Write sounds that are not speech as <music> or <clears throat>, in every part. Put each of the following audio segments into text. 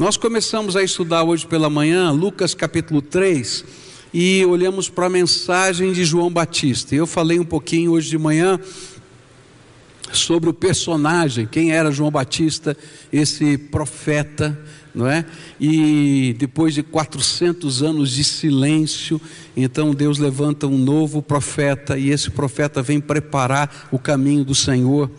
Nós começamos a estudar hoje pela manhã Lucas capítulo 3 e olhamos para a mensagem de João Batista. Eu falei um pouquinho hoje de manhã sobre o personagem, quem era João Batista, esse profeta, não é? E depois de 400 anos de silêncio, então Deus levanta um novo profeta e esse profeta vem preparar o caminho do Senhor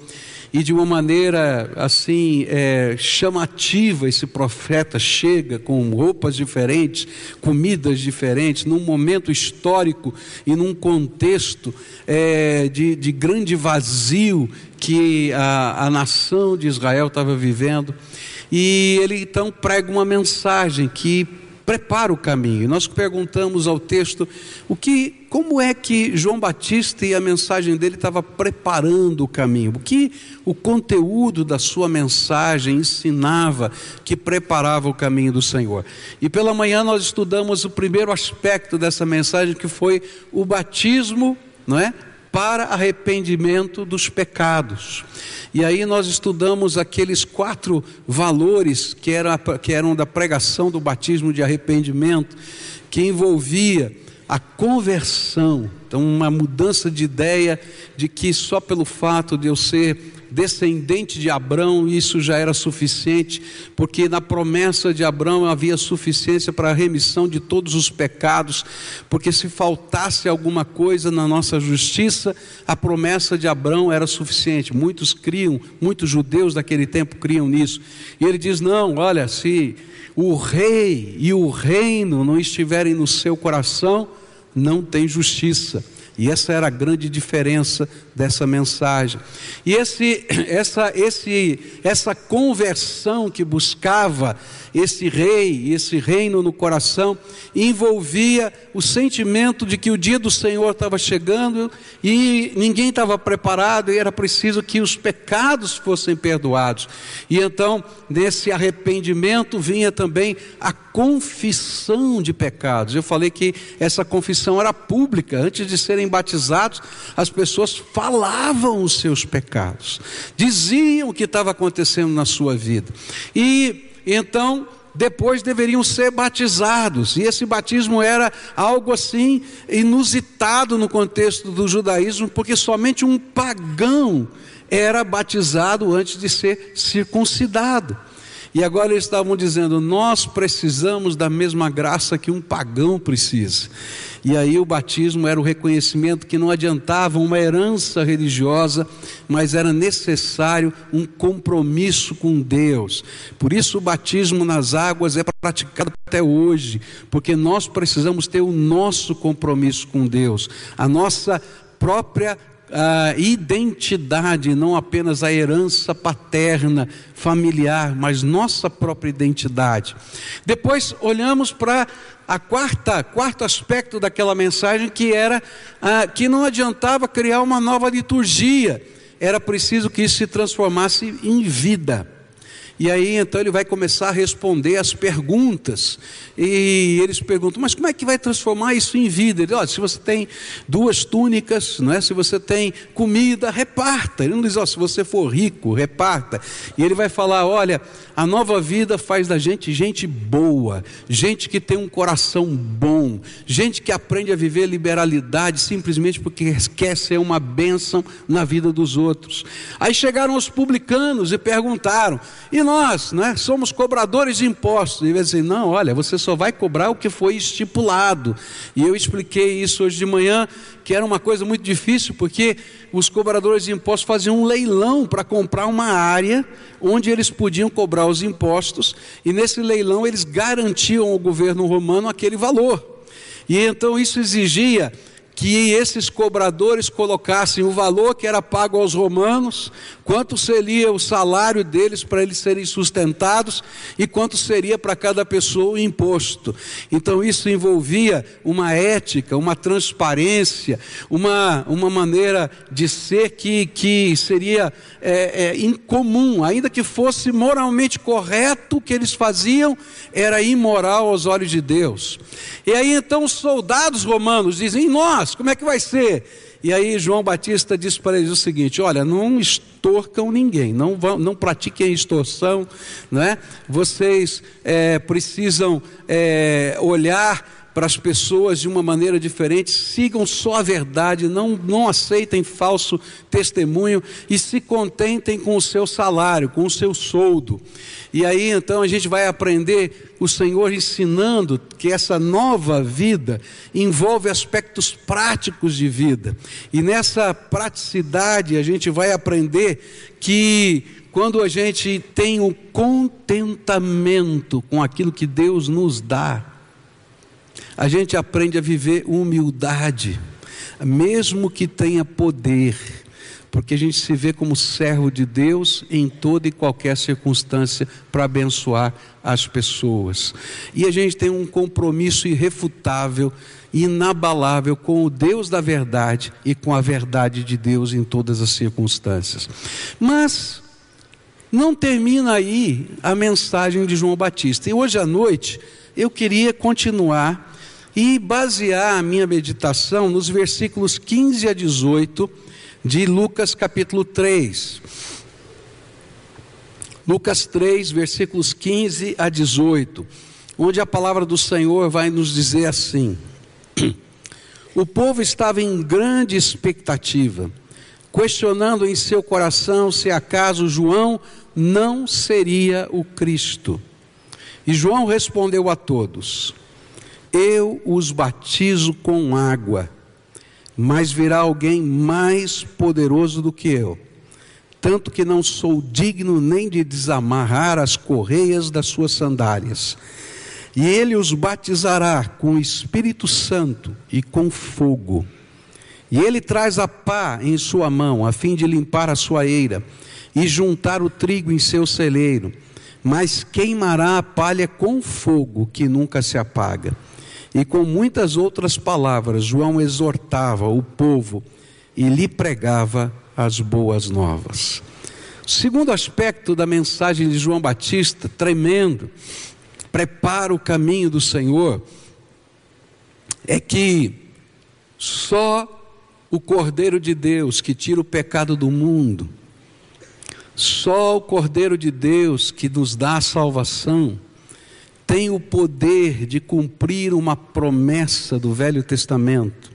e de uma maneira assim é, chamativa esse profeta chega com roupas diferentes, comidas diferentes, num momento histórico e num contexto é, de, de grande vazio que a, a nação de Israel estava vivendo. E ele então prega uma mensagem que prepara o caminho. Nós perguntamos ao texto o que, como é que João Batista e a mensagem dele estava preparando o caminho, o que o conteúdo da sua mensagem ensinava que preparava o caminho do Senhor. E pela manhã nós estudamos o primeiro aspecto dessa mensagem que foi o batismo, não é? Para arrependimento dos pecados. E aí nós estudamos aqueles quatro valores que, que eram da pregação do batismo de arrependimento, que envolvia a conversão, então uma mudança de ideia de que só pelo fato de eu ser descendente de Abraão, isso já era suficiente, porque na promessa de Abraão havia suficiência para a remissão de todos os pecados, porque se faltasse alguma coisa na nossa justiça, a promessa de Abraão era suficiente. Muitos criam, muitos judeus daquele tempo criam nisso. E ele diz: não, olha, se o rei e o reino não estiverem no seu coração, não tem justiça. E essa era a grande diferença dessa mensagem. E esse, <clears throat> essa, esse, essa conversão que buscava esse rei, esse reino no coração, envolvia o sentimento de que o dia do Senhor estava chegando e ninguém estava preparado e era preciso que os pecados fossem perdoados. E então, nesse arrependimento, vinha também a confissão de pecados. Eu falei que essa confissão era pública, antes de serem batizados, as pessoas falavam os seus pecados, diziam o que estava acontecendo na sua vida. E então, depois deveriam ser batizados, e esse batismo era algo assim inusitado no contexto do judaísmo, porque somente um pagão era batizado antes de ser circuncidado. E agora eles estavam dizendo: nós precisamos da mesma graça que um pagão precisa. E aí o batismo era o reconhecimento que não adiantava uma herança religiosa, mas era necessário um compromisso com Deus. Por isso o batismo nas águas é praticado até hoje, porque nós precisamos ter o nosso compromisso com Deus, a nossa própria a identidade, não apenas a herança paterna, familiar, mas nossa própria identidade. Depois olhamos para a quarta, quarto aspecto daquela mensagem que era ah, que não adiantava criar uma nova liturgia, era preciso que isso se transformasse em vida. E aí então ele vai começar a responder as perguntas. E eles perguntam: "Mas como é que vai transformar isso em vida?" Ele, olha, se você tem duas túnicas, não é? Se você tem comida, reparta. Ele não diz: "Ó, se você for rico, reparta". E ele vai falar: "Olha, a nova vida faz da gente gente boa, gente que tem um coração bom, gente que aprende a viver liberalidade simplesmente porque quer ser uma bênção na vida dos outros". Aí chegaram os publicanos e perguntaram: "E nós, né, somos cobradores de impostos. E ele assim, não, olha, você só vai cobrar o que foi estipulado. E eu expliquei isso hoje de manhã, que era uma coisa muito difícil, porque os cobradores de impostos faziam um leilão para comprar uma área onde eles podiam cobrar os impostos, e nesse leilão eles garantiam ao governo romano aquele valor. E então isso exigia que esses cobradores colocassem o valor que era pago aos romanos, quanto seria o salário deles para eles serem sustentados e quanto seria para cada pessoa o imposto. Então isso envolvia uma ética, uma transparência, uma, uma maneira de ser que, que seria é, é, incomum, ainda que fosse moralmente correto o que eles faziam, era imoral aos olhos de Deus. E aí então os soldados romanos dizem: nós nós, como é que vai ser? E aí João Batista disse para eles o seguinte: olha, não extorcam ninguém, não, vão, não pratiquem extorsão, não é? vocês é, precisam é, olhar para as pessoas de uma maneira diferente, sigam só a verdade, não, não aceitem falso testemunho e se contentem com o seu salário, com o seu soldo. E aí então a gente vai aprender o Senhor ensinando que essa nova vida envolve aspectos práticos de vida. E nessa praticidade a gente vai aprender que quando a gente tem o contentamento com aquilo que Deus nos dá, a gente aprende a viver humildade, mesmo que tenha poder, porque a gente se vê como servo de Deus em toda e qualquer circunstância para abençoar as pessoas. E a gente tem um compromisso irrefutável, inabalável com o Deus da verdade e com a verdade de Deus em todas as circunstâncias. Mas não termina aí a mensagem de João Batista. E hoje à noite eu queria continuar e basear a minha meditação nos versículos 15 a 18 de Lucas capítulo 3. Lucas 3, versículos 15 a 18, onde a palavra do Senhor vai nos dizer assim: <clears throat> O povo estava em grande expectativa, questionando em seu coração se acaso João não seria o Cristo. E João respondeu a todos: eu os batizo com água, mas virá alguém mais poderoso do que eu, tanto que não sou digno nem de desamarrar as correias das suas sandálias. E ele os batizará com o Espírito Santo e com fogo. E ele traz a pá em sua mão, a fim de limpar a sua eira e juntar o trigo em seu celeiro, mas queimará a palha com fogo que nunca se apaga. E com muitas outras palavras, João exortava o povo e lhe pregava as boas novas. Segundo aspecto da mensagem de João Batista, tremendo, prepara o caminho do Senhor, é que só o Cordeiro de Deus que tira o pecado do mundo, só o Cordeiro de Deus que nos dá a salvação, tem o poder de cumprir uma promessa do Velho Testamento,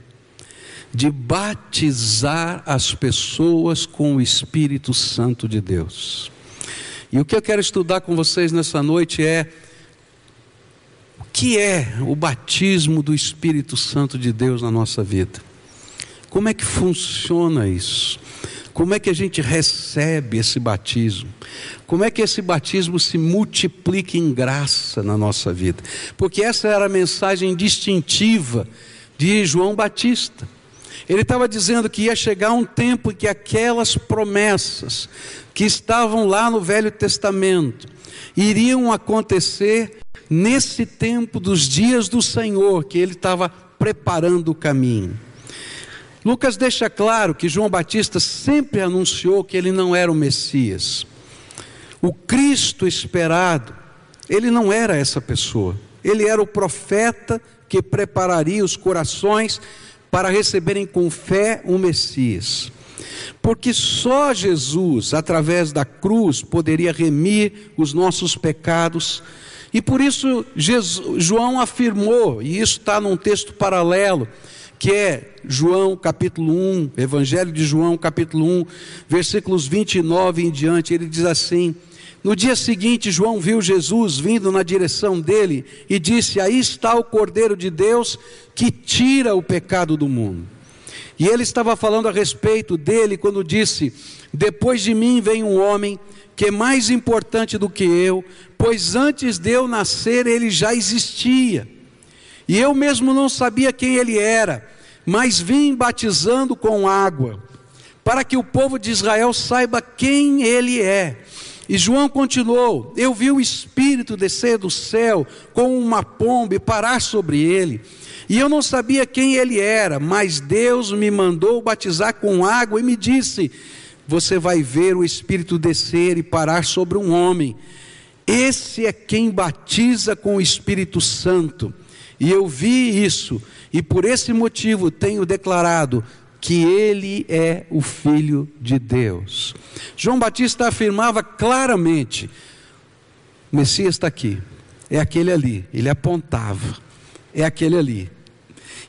de batizar as pessoas com o Espírito Santo de Deus. E o que eu quero estudar com vocês nessa noite é o que é o batismo do Espírito Santo de Deus na nossa vida. Como é que funciona isso? Como é que a gente recebe esse batismo? Como é que esse batismo se multiplica em graça na nossa vida? Porque essa era a mensagem distintiva de João Batista. Ele estava dizendo que ia chegar um tempo em que aquelas promessas que estavam lá no Velho Testamento iriam acontecer nesse tempo dos dias do Senhor, que ele estava preparando o caminho. Lucas deixa claro que João Batista sempre anunciou que ele não era o Messias. O Cristo esperado, ele não era essa pessoa. Ele era o profeta que prepararia os corações para receberem com fé o Messias. Porque só Jesus, através da cruz, poderia remir os nossos pecados. E por isso Jesus, João afirmou, e isso está num texto paralelo, que é João capítulo 1, Evangelho de João capítulo 1, versículos 29 em diante, ele diz assim: No dia seguinte, João viu Jesus vindo na direção dele e disse: Aí está o Cordeiro de Deus que tira o pecado do mundo. E ele estava falando a respeito dele quando disse: Depois de mim vem um homem que é mais importante do que eu, pois antes de eu nascer ele já existia. E eu mesmo não sabia quem ele era, mas vim batizando com água, para que o povo de Israel saiba quem ele é. E João continuou: Eu vi o Espírito descer do céu com uma pomba e parar sobre ele. E eu não sabia quem ele era, mas Deus me mandou batizar com água e me disse: Você vai ver o Espírito descer e parar sobre um homem. Esse é quem batiza com o Espírito Santo. E eu vi isso, e por esse motivo tenho declarado que ele é o Filho de Deus. João Batista afirmava claramente: o Messias está aqui, é aquele ali, ele apontava, é aquele ali.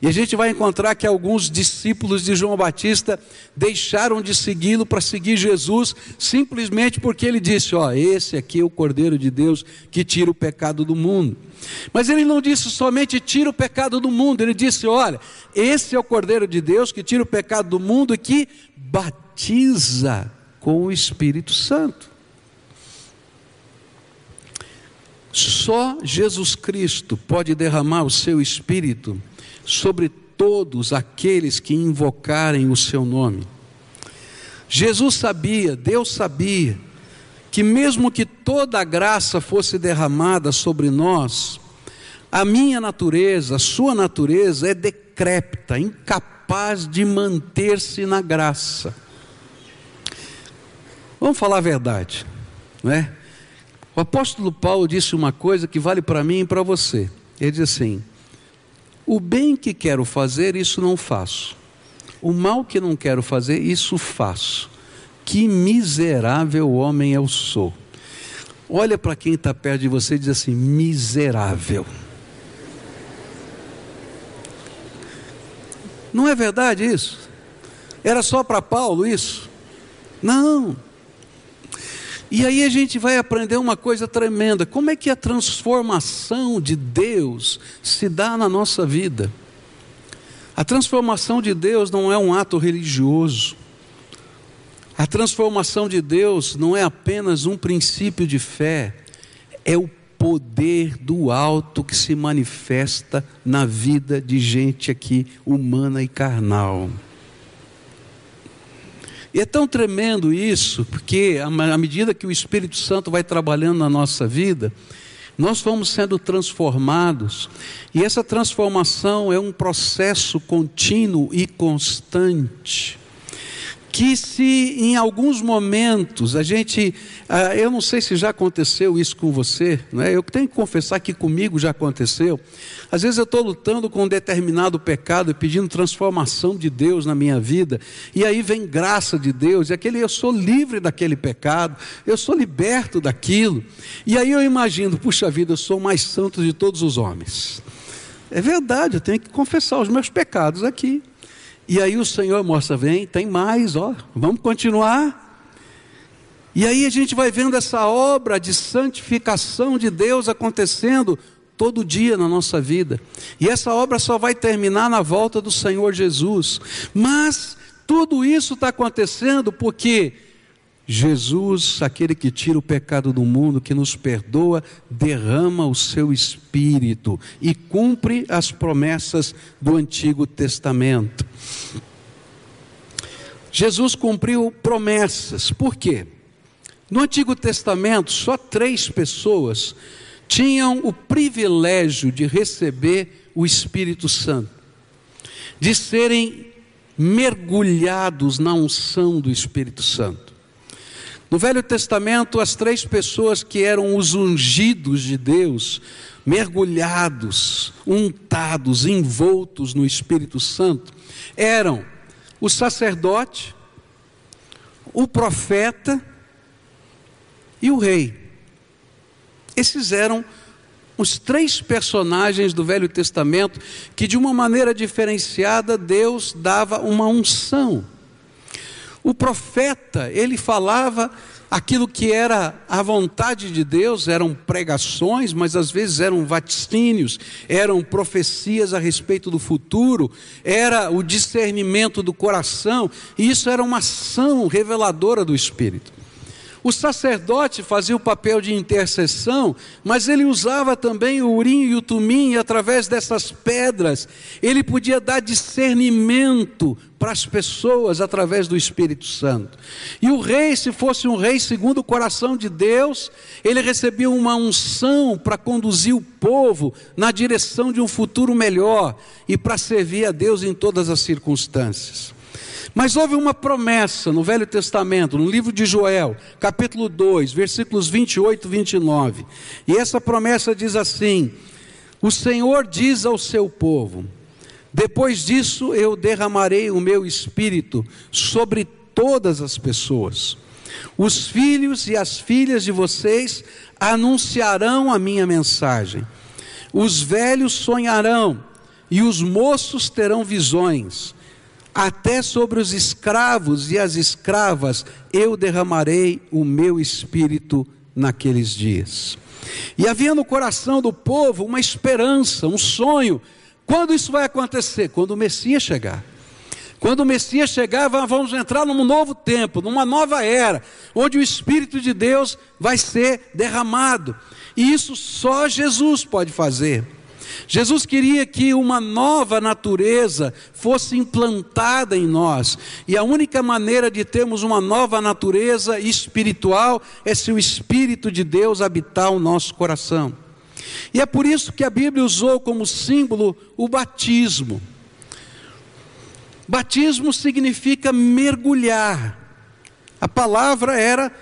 E a gente vai encontrar que alguns discípulos de João Batista deixaram de segui-lo para seguir Jesus, simplesmente porque ele disse: Ó, esse aqui é o Cordeiro de Deus que tira o pecado do mundo. Mas ele não disse somente tira o pecado do mundo, ele disse: olha, esse é o Cordeiro de Deus que tira o pecado do mundo e que batiza com o Espírito Santo. Só Jesus Cristo pode derramar o seu Espírito sobre todos aqueles que invocarem o seu nome. Jesus sabia, Deus sabia, que mesmo que toda a graça fosse derramada sobre nós, a minha natureza, a sua natureza é decrépita, incapaz de manter-se na graça. Vamos falar a verdade, não é? O apóstolo Paulo disse uma coisa que vale para mim e para você. Ele diz assim: O bem que quero fazer, isso não faço. O mal que não quero fazer, isso faço que miserável homem eu sou. Olha para quem está perto de você e diz assim: miserável. Não é verdade isso? Era só para Paulo isso? Não. E aí a gente vai aprender uma coisa tremenda: como é que a transformação de Deus se dá na nossa vida? A transformação de Deus não é um ato religioso. A transformação de Deus não é apenas um princípio de fé, é o poder do alto que se manifesta na vida de gente aqui humana e carnal. E é tão tremendo isso, porque à medida que o Espírito Santo vai trabalhando na nossa vida, nós vamos sendo transformados, e essa transformação é um processo contínuo e constante que se em alguns momentos a gente, ah, eu não sei se já aconteceu isso com você, né? eu tenho que confessar que comigo já aconteceu. Às vezes eu estou lutando com um determinado pecado pedindo transformação de Deus na minha vida, e aí vem graça de Deus, e aquele eu sou livre daquele pecado, eu sou liberto daquilo, e aí eu imagino, puxa vida, eu sou o mais santo de todos os homens. É verdade, eu tenho que confessar os meus pecados aqui. E aí o Senhor mostra, vem, tem mais, ó, vamos continuar. E aí a gente vai vendo essa obra de santificação de Deus acontecendo todo dia na nossa vida. E essa obra só vai terminar na volta do Senhor Jesus. Mas tudo isso está acontecendo porque Jesus, aquele que tira o pecado do mundo, que nos perdoa, derrama o seu espírito e cumpre as promessas do Antigo Testamento. Jesus cumpriu promessas, por quê? No Antigo Testamento, só três pessoas tinham o privilégio de receber o Espírito Santo, de serem mergulhados na unção do Espírito Santo. No Velho Testamento, as três pessoas que eram os ungidos de Deus, mergulhados, untados, envoltos no Espírito Santo, eram o sacerdote, o profeta e o rei. Esses eram os três personagens do Velho Testamento que, de uma maneira diferenciada, Deus dava uma unção o profeta, ele falava aquilo que era a vontade de Deus, eram pregações, mas às vezes eram vaticínios, eram profecias a respeito do futuro, era o discernimento do coração, e isso era uma ação reveladora do Espírito. O sacerdote fazia o papel de intercessão, mas ele usava também o urim e o tumim, e através dessas pedras, ele podia dar discernimento para as pessoas através do Espírito Santo. E o rei, se fosse um rei segundo o coração de Deus, ele recebia uma unção para conduzir o povo na direção de um futuro melhor e para servir a Deus em todas as circunstâncias. Mas houve uma promessa no Velho Testamento, no livro de Joel, capítulo 2, versículos 28 e 29. E essa promessa diz assim: O Senhor diz ao seu povo: Depois disso eu derramarei o meu espírito sobre todas as pessoas. Os filhos e as filhas de vocês anunciarão a minha mensagem. Os velhos sonharão e os moços terão visões. Até sobre os escravos e as escravas eu derramarei o meu espírito naqueles dias. E havia no coração do povo uma esperança, um sonho. Quando isso vai acontecer? Quando o Messias chegar. Quando o Messias chegar, vamos entrar num novo tempo, numa nova era, onde o Espírito de Deus vai ser derramado. E isso só Jesus pode fazer. Jesus queria que uma nova natureza fosse implantada em nós, e a única maneira de termos uma nova natureza espiritual é se o Espírito de Deus habitar o nosso coração. E é por isso que a Bíblia usou como símbolo o batismo. Batismo significa mergulhar. A palavra era,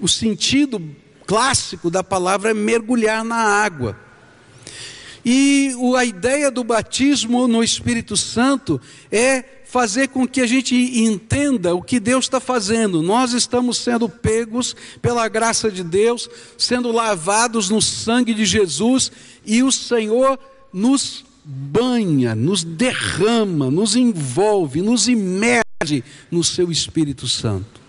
o sentido clássico da palavra é mergulhar na água. E a ideia do batismo no Espírito Santo é fazer com que a gente entenda o que Deus está fazendo. Nós estamos sendo pegos pela graça de Deus, sendo lavados no sangue de Jesus, e o Senhor nos banha, nos derrama, nos envolve, nos imerge no seu Espírito Santo.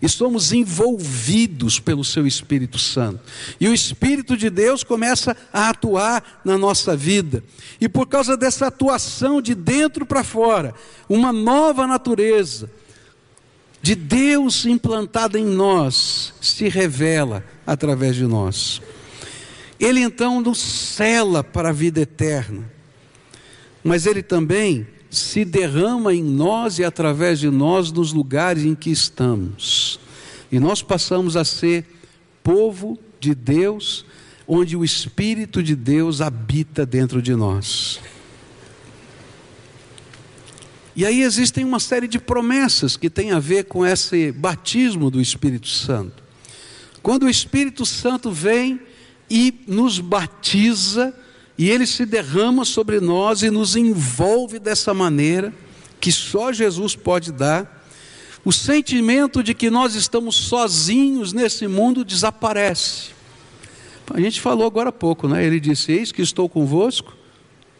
E somos envolvidos pelo seu Espírito Santo. E o Espírito de Deus começa a atuar na nossa vida. E por causa dessa atuação de dentro para fora, uma nova natureza de Deus implantada em nós se revela através de nós. Ele então nos cela para a vida eterna mas ele também se derrama em nós e através de nós nos lugares em que estamos. E nós passamos a ser povo de Deus, onde o Espírito de Deus habita dentro de nós. E aí existem uma série de promessas que tem a ver com esse batismo do Espírito Santo. Quando o Espírito Santo vem e nos batiza, e ele se derrama sobre nós e nos envolve dessa maneira que só Jesus pode dar. O sentimento de que nós estamos sozinhos nesse mundo desaparece. A gente falou agora há pouco, né? Ele disse: Eis que estou convosco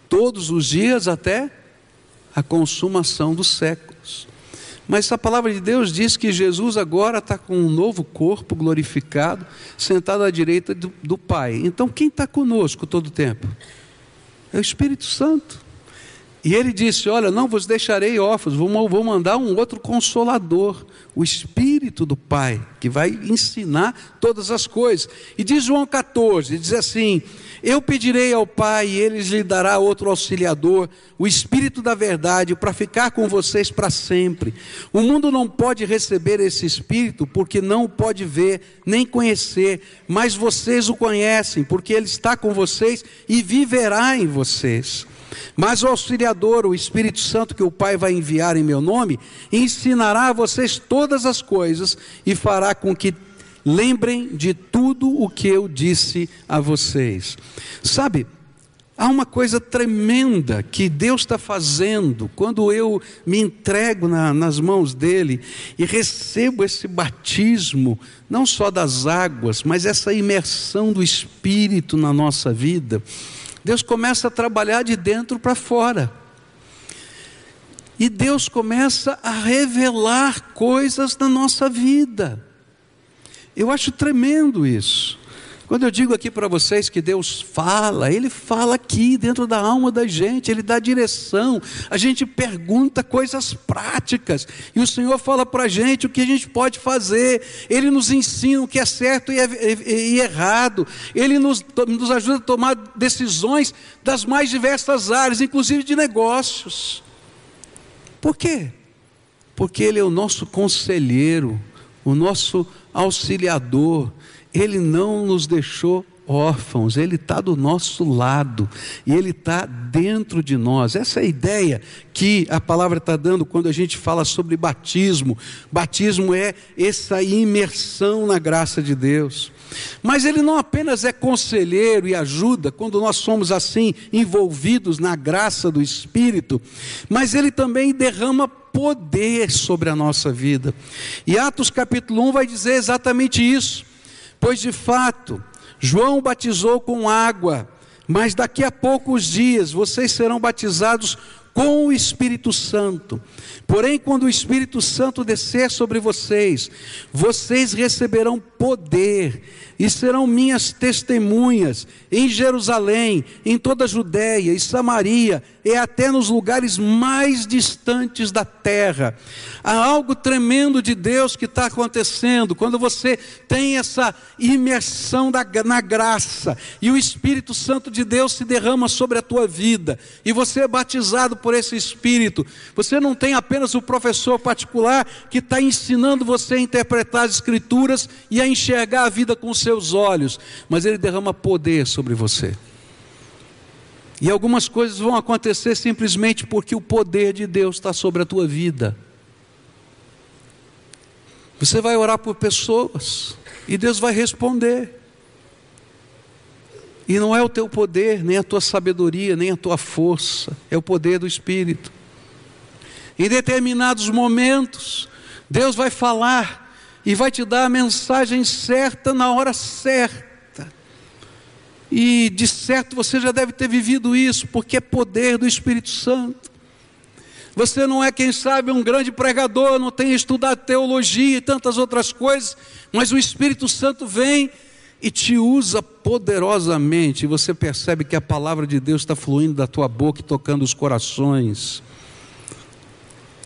todos os dias até a consumação dos séculos. Mas a palavra de Deus diz que Jesus agora está com um novo corpo glorificado, sentado à direita do, do Pai. Então quem está conosco todo o tempo? É o Espírito Santo. E ele disse: Olha, não vos deixarei órfãos, vou, mandar um outro consolador, o Espírito do Pai, que vai ensinar todas as coisas. E diz João 14: diz assim: Eu pedirei ao Pai, e ele lhe dará outro auxiliador, o Espírito da Verdade, para ficar com vocês para sempre. O mundo não pode receber esse Espírito, porque não o pode ver, nem conhecer, mas vocês o conhecem, porque ele está com vocês e viverá em vocês. Mas o auxiliador, o Espírito Santo que o Pai vai enviar em meu nome, ensinará a vocês todas as coisas e fará com que lembrem de tudo o que eu disse a vocês. Sabe, Há uma coisa tremenda que Deus está fazendo quando eu me entrego na, nas mãos dEle e recebo esse batismo, não só das águas, mas essa imersão do Espírito na nossa vida. Deus começa a trabalhar de dentro para fora. E Deus começa a revelar coisas na nossa vida. Eu acho tremendo isso. Quando eu digo aqui para vocês que Deus fala, Ele fala aqui dentro da alma da gente, Ele dá direção, a gente pergunta coisas práticas, e o Senhor fala para a gente o que a gente pode fazer, Ele nos ensina o que é certo e, é, e, e errado, Ele nos, nos ajuda a tomar decisões das mais diversas áreas, inclusive de negócios. Por quê? Porque Ele é o nosso conselheiro, o nosso auxiliador, ele não nos deixou órfãos, Ele está do nosso lado e Ele está dentro de nós. Essa é a ideia que a palavra está dando quando a gente fala sobre batismo. Batismo é essa imersão na graça de Deus. Mas ele não apenas é conselheiro e ajuda quando nós somos assim envolvidos na graça do Espírito, mas ele também derrama poder sobre a nossa vida. E Atos capítulo 1 vai dizer exatamente isso. Pois de fato, João batizou com água, mas daqui a poucos dias vocês serão batizados com o Espírito Santo. Porém, quando o Espírito Santo descer sobre vocês, vocês receberão poder e serão minhas testemunhas em Jerusalém, em toda a Judéia e Samaria e até nos lugares mais distantes da terra. Há algo tremendo de Deus que está acontecendo quando você tem essa imersão da, na graça e o Espírito Santo de Deus se derrama sobre a tua vida e você é batizado por esse Espírito. Você não tem apenas o professor particular que está ensinando você a interpretar as Escrituras e a enxergar a vida com seus olhos, mas ele derrama poder sobre você. E algumas coisas vão acontecer simplesmente porque o poder de Deus está sobre a tua vida. Você vai orar por pessoas e Deus vai responder. E não é o teu poder, nem a tua sabedoria, nem a tua força, é o poder do Espírito. Em determinados momentos, Deus vai falar e vai te dar a mensagem certa na hora certa. E de certo você já deve ter vivido isso, porque é poder do Espírito Santo. Você não é, quem sabe, um grande pregador, não tem estudado teologia e tantas outras coisas, mas o Espírito Santo vem e te usa poderosamente, e você percebe que a palavra de Deus está fluindo da tua boca e tocando os corações.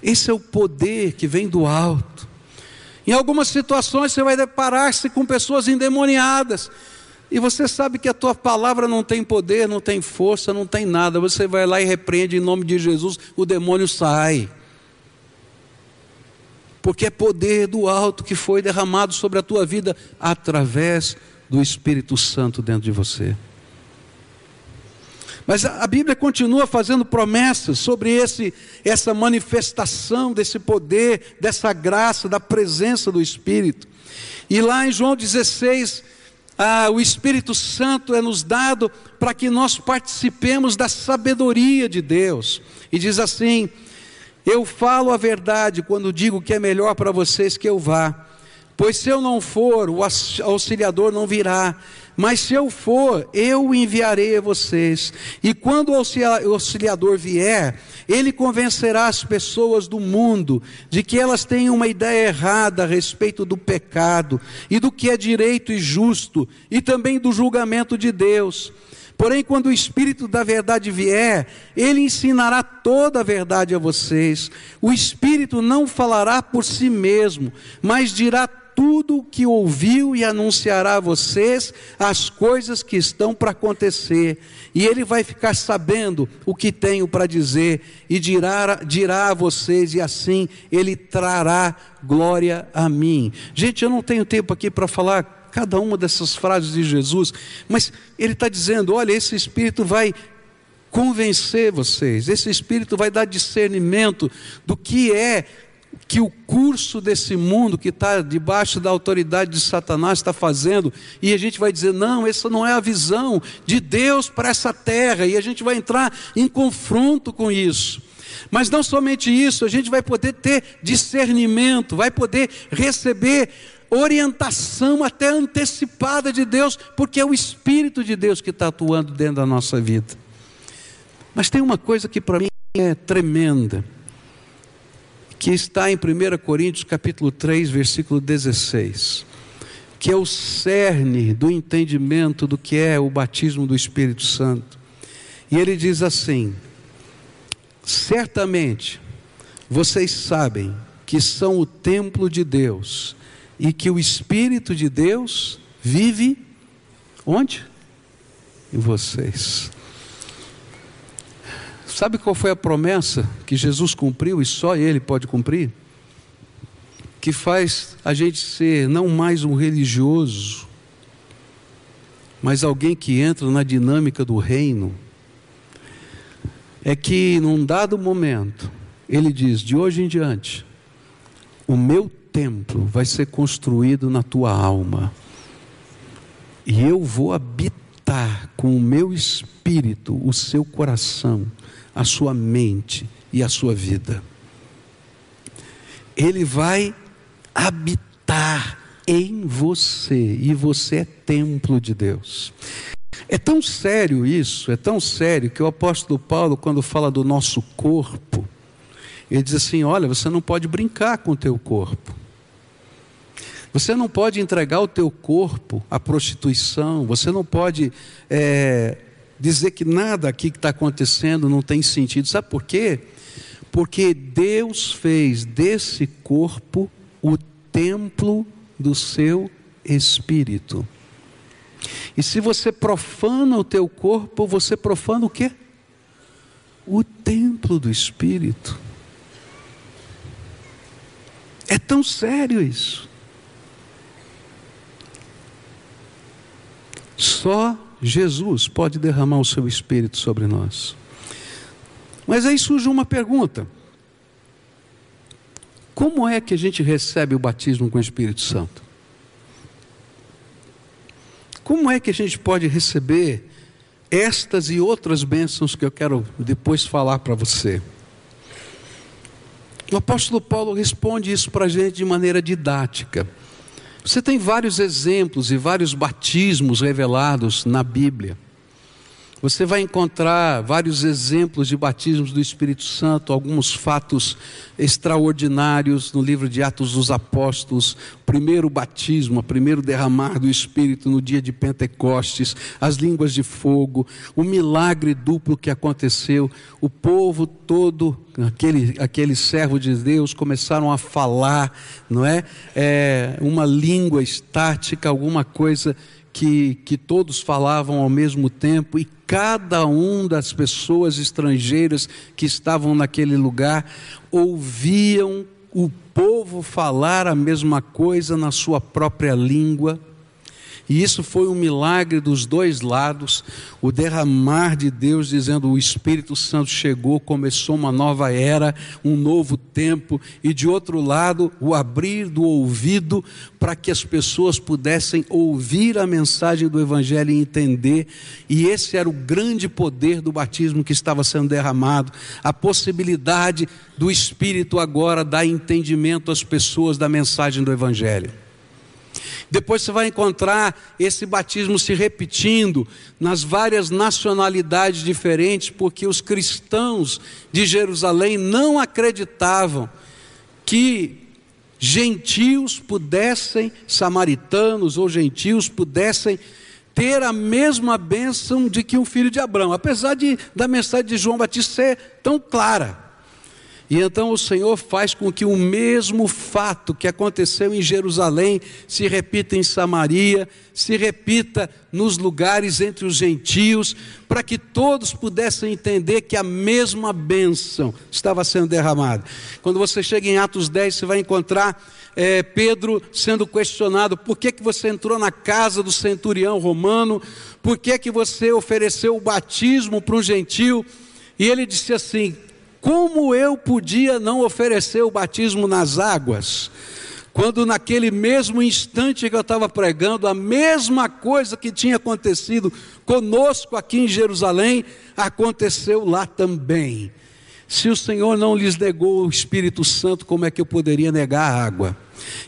Esse é o poder que vem do alto. Em algumas situações você vai deparar-se com pessoas endemoniadas e você sabe que a tua palavra não tem poder, não tem força, não tem nada. Você vai lá e repreende em nome de Jesus, o demônio sai. Porque é poder do alto que foi derramado sobre a tua vida através do Espírito Santo dentro de você. Mas a Bíblia continua fazendo promessas sobre esse, essa manifestação desse poder, dessa graça, da presença do Espírito. E lá em João 16, ah, o Espírito Santo é nos dado para que nós participemos da sabedoria de Deus. E diz assim: Eu falo a verdade quando digo que é melhor para vocês que eu vá, pois se eu não for, o auxiliador não virá. Mas se eu for, eu enviarei a vocês. E quando o auxiliador vier, ele convencerá as pessoas do mundo de que elas têm uma ideia errada a respeito do pecado e do que é direito e justo, e também do julgamento de Deus. Porém, quando o Espírito da verdade vier, ele ensinará toda a verdade a vocês. O Espírito não falará por si mesmo, mas dirá tudo o que ouviu e anunciará a vocês as coisas que estão para acontecer. E ele vai ficar sabendo o que tenho para dizer e dirá, dirá a vocês, e assim ele trará glória a mim. Gente, eu não tenho tempo aqui para falar cada uma dessas frases de Jesus, mas ele está dizendo: olha, esse Espírito vai convencer vocês, esse Espírito vai dar discernimento do que é que o curso desse mundo que está debaixo da autoridade de Satanás está fazendo, e a gente vai dizer: não, essa não é a visão de Deus para essa terra, e a gente vai entrar em confronto com isso. Mas não somente isso, a gente vai poder ter discernimento, vai poder receber orientação até antecipada de Deus, porque é o Espírito de Deus que está atuando dentro da nossa vida. Mas tem uma coisa que para mim é tremenda que está em 1 Coríntios capítulo 3, versículo 16, que é o cerne do entendimento do que é o batismo do Espírito Santo. E ele diz assim: Certamente vocês sabem que são o templo de Deus e que o Espírito de Deus vive onde? Em vocês. Sabe qual foi a promessa que Jesus cumpriu e só Ele pode cumprir? Que faz a gente ser não mais um religioso, mas alguém que entra na dinâmica do reino. É que num dado momento, Ele diz: de hoje em diante, o meu templo vai ser construído na tua alma. e eu vou habitar com o meu espírito o seu coração, a sua mente e a sua vida. Ele vai habitar em você e você é templo de Deus. É tão sério isso, é tão sério que o apóstolo Paulo, quando fala do nosso corpo, ele diz assim: olha, você não pode brincar com o teu corpo. Você não pode entregar o teu corpo à prostituição, você não pode é, dizer que nada aqui que está acontecendo não tem sentido. Sabe por quê? Porque Deus fez desse corpo o templo do seu espírito. E se você profana o teu corpo, você profana o quê? O templo do espírito. É tão sério isso. Só Jesus pode derramar o seu espírito sobre nós. Mas aí surge uma pergunta: como é que a gente recebe o batismo com o Espírito Santo? Como é que a gente pode receber estas e outras bênçãos que eu quero depois falar para você? O apóstolo Paulo responde isso para a gente de maneira didática. Você tem vários exemplos e vários batismos revelados na Bíblia. Você vai encontrar vários exemplos de batismos do Espírito Santo, alguns fatos extraordinários no livro de Atos dos Apóstolos, primeiro batismo, o primeiro derramar do Espírito no dia de Pentecostes, as línguas de fogo, o milagre duplo que aconteceu, o povo todo, aquele, aquele servo de Deus, começaram a falar, não é? é uma língua estática, alguma coisa que, que todos falavam ao mesmo tempo e cada um das pessoas estrangeiras que estavam naquele lugar ouviam o povo falar a mesma coisa na sua própria língua e isso foi um milagre dos dois lados, o derramar de Deus dizendo o Espírito Santo chegou, começou uma nova era, um novo tempo, e de outro lado, o abrir do ouvido para que as pessoas pudessem ouvir a mensagem do evangelho e entender. E esse era o grande poder do batismo que estava sendo derramado, a possibilidade do Espírito agora dar entendimento às pessoas da mensagem do evangelho. Depois você vai encontrar esse batismo se repetindo nas várias nacionalidades diferentes, porque os cristãos de Jerusalém não acreditavam que gentios pudessem, samaritanos ou gentios pudessem ter a mesma bênção de que um filho de Abraão, apesar de, da mensagem de João Batista ser tão clara. E então o Senhor faz com que o mesmo fato que aconteceu em Jerusalém se repita em Samaria, se repita nos lugares entre os gentios, para que todos pudessem entender que a mesma bênção estava sendo derramada. Quando você chega em Atos 10, você vai encontrar é, Pedro sendo questionado: por que, que você entrou na casa do centurião romano? Por que, que você ofereceu o batismo para um gentio? E ele disse assim: como eu podia não oferecer o batismo nas águas? Quando naquele mesmo instante que eu estava pregando, a mesma coisa que tinha acontecido conosco aqui em Jerusalém, aconteceu lá também. Se o Senhor não lhes negou o Espírito Santo, como é que eu poderia negar a água?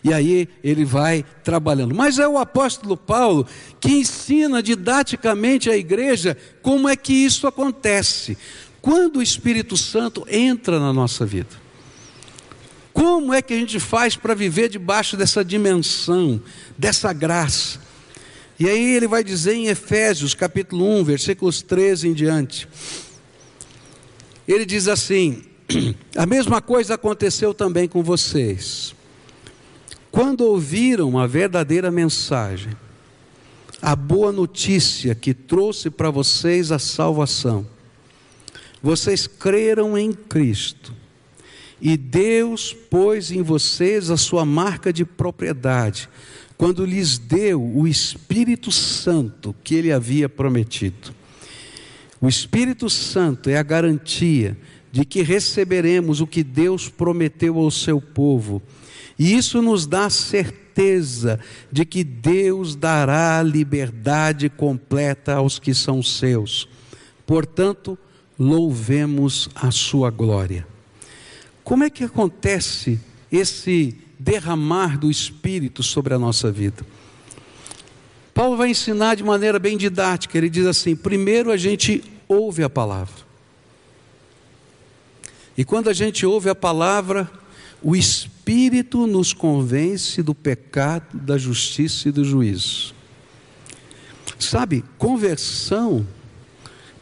E aí ele vai trabalhando. Mas é o apóstolo Paulo que ensina didaticamente à igreja como é que isso acontece. Quando o Espírito Santo entra na nossa vida? Como é que a gente faz para viver debaixo dessa dimensão, dessa graça? E aí ele vai dizer em Efésios, capítulo 1, versículos 13 em diante. Ele diz assim: <clears throat> A mesma coisa aconteceu também com vocês. Quando ouviram a verdadeira mensagem, a boa notícia que trouxe para vocês a salvação, vocês creram em Cristo, e Deus pôs em vocês a sua marca de propriedade, quando lhes deu o Espírito Santo que ele havia prometido. O Espírito Santo é a garantia de que receberemos o que Deus prometeu ao seu povo, e isso nos dá certeza certeza de que Deus dará liberdade completa aos que são seus. Portanto, louvemos a sua glória. Como é que acontece esse derramar do Espírito sobre a nossa vida? Paulo vai ensinar de maneira bem didática. Ele diz assim: primeiro a gente ouve a palavra. E quando a gente ouve a palavra, o Espírito nos convence do pecado, da justiça e do juízo. Sabe, conversão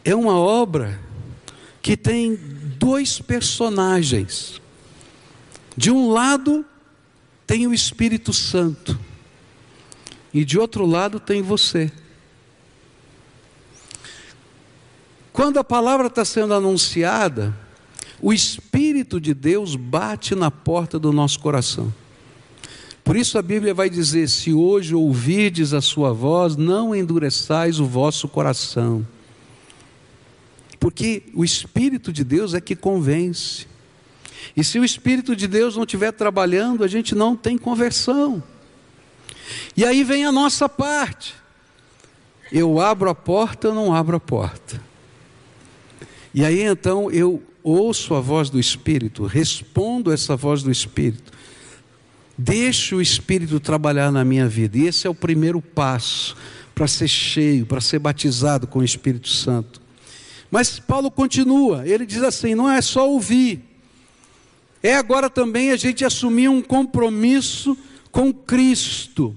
é uma obra que tem dois personagens. De um lado tem o Espírito Santo, e de outro lado tem você. Quando a palavra está sendo anunciada, o Espírito de Deus bate na porta do nosso coração. Por isso a Bíblia vai dizer: se hoje ouvirdes a sua voz, não endureçais o vosso coração. Porque o Espírito de Deus é que convence. E se o Espírito de Deus não estiver trabalhando, a gente não tem conversão. E aí vem a nossa parte. Eu abro a porta ou não abro a porta? E aí então eu ouço a voz do Espírito, respondo essa voz do Espírito, deixo o Espírito trabalhar na minha vida, e esse é o primeiro passo para ser cheio, para ser batizado com o Espírito Santo. Mas Paulo continua, ele diz assim: não é só ouvir, é agora também a gente assumir um compromisso com Cristo,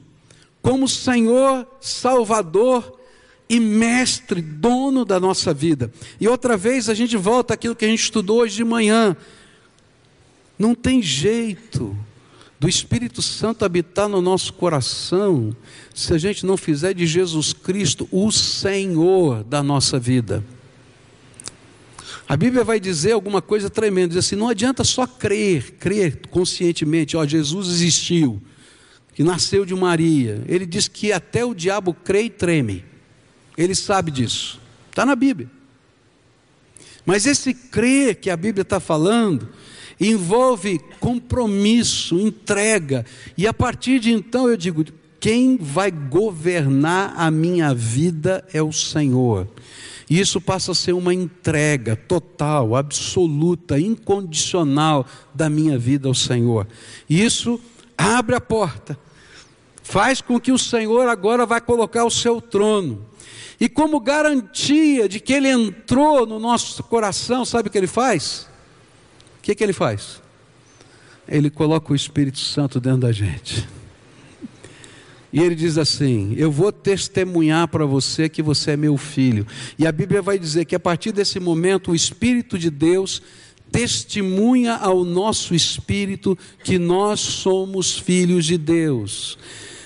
como Senhor, Salvador e mestre, dono da nossa vida. E outra vez a gente volta àquilo que a gente estudou hoje de manhã. Não tem jeito do Espírito Santo habitar no nosso coração se a gente não fizer de Jesus Cristo o Senhor da nossa vida. A Bíblia vai dizer alguma coisa tremenda, diz assim: não adianta só crer, crer conscientemente, ó, Jesus existiu, que nasceu de Maria. Ele diz que até o diabo crê e treme. Ele sabe disso. Está na Bíblia. Mas esse crer que a Bíblia está falando envolve compromisso, entrega. E a partir de então eu digo: quem vai governar a minha vida é o Senhor. E isso passa a ser uma entrega total, absoluta, incondicional da minha vida ao Senhor. E isso abre a porta, faz com que o Senhor agora vai colocar o seu trono. E como garantia de que ele entrou no nosso coração, sabe o que ele faz? O que, que ele faz? Ele coloca o Espírito Santo dentro da gente. E ele diz assim: Eu vou testemunhar para você que você é meu filho. E a Bíblia vai dizer que a partir desse momento o Espírito de Deus testemunha ao nosso espírito que nós somos filhos de Deus.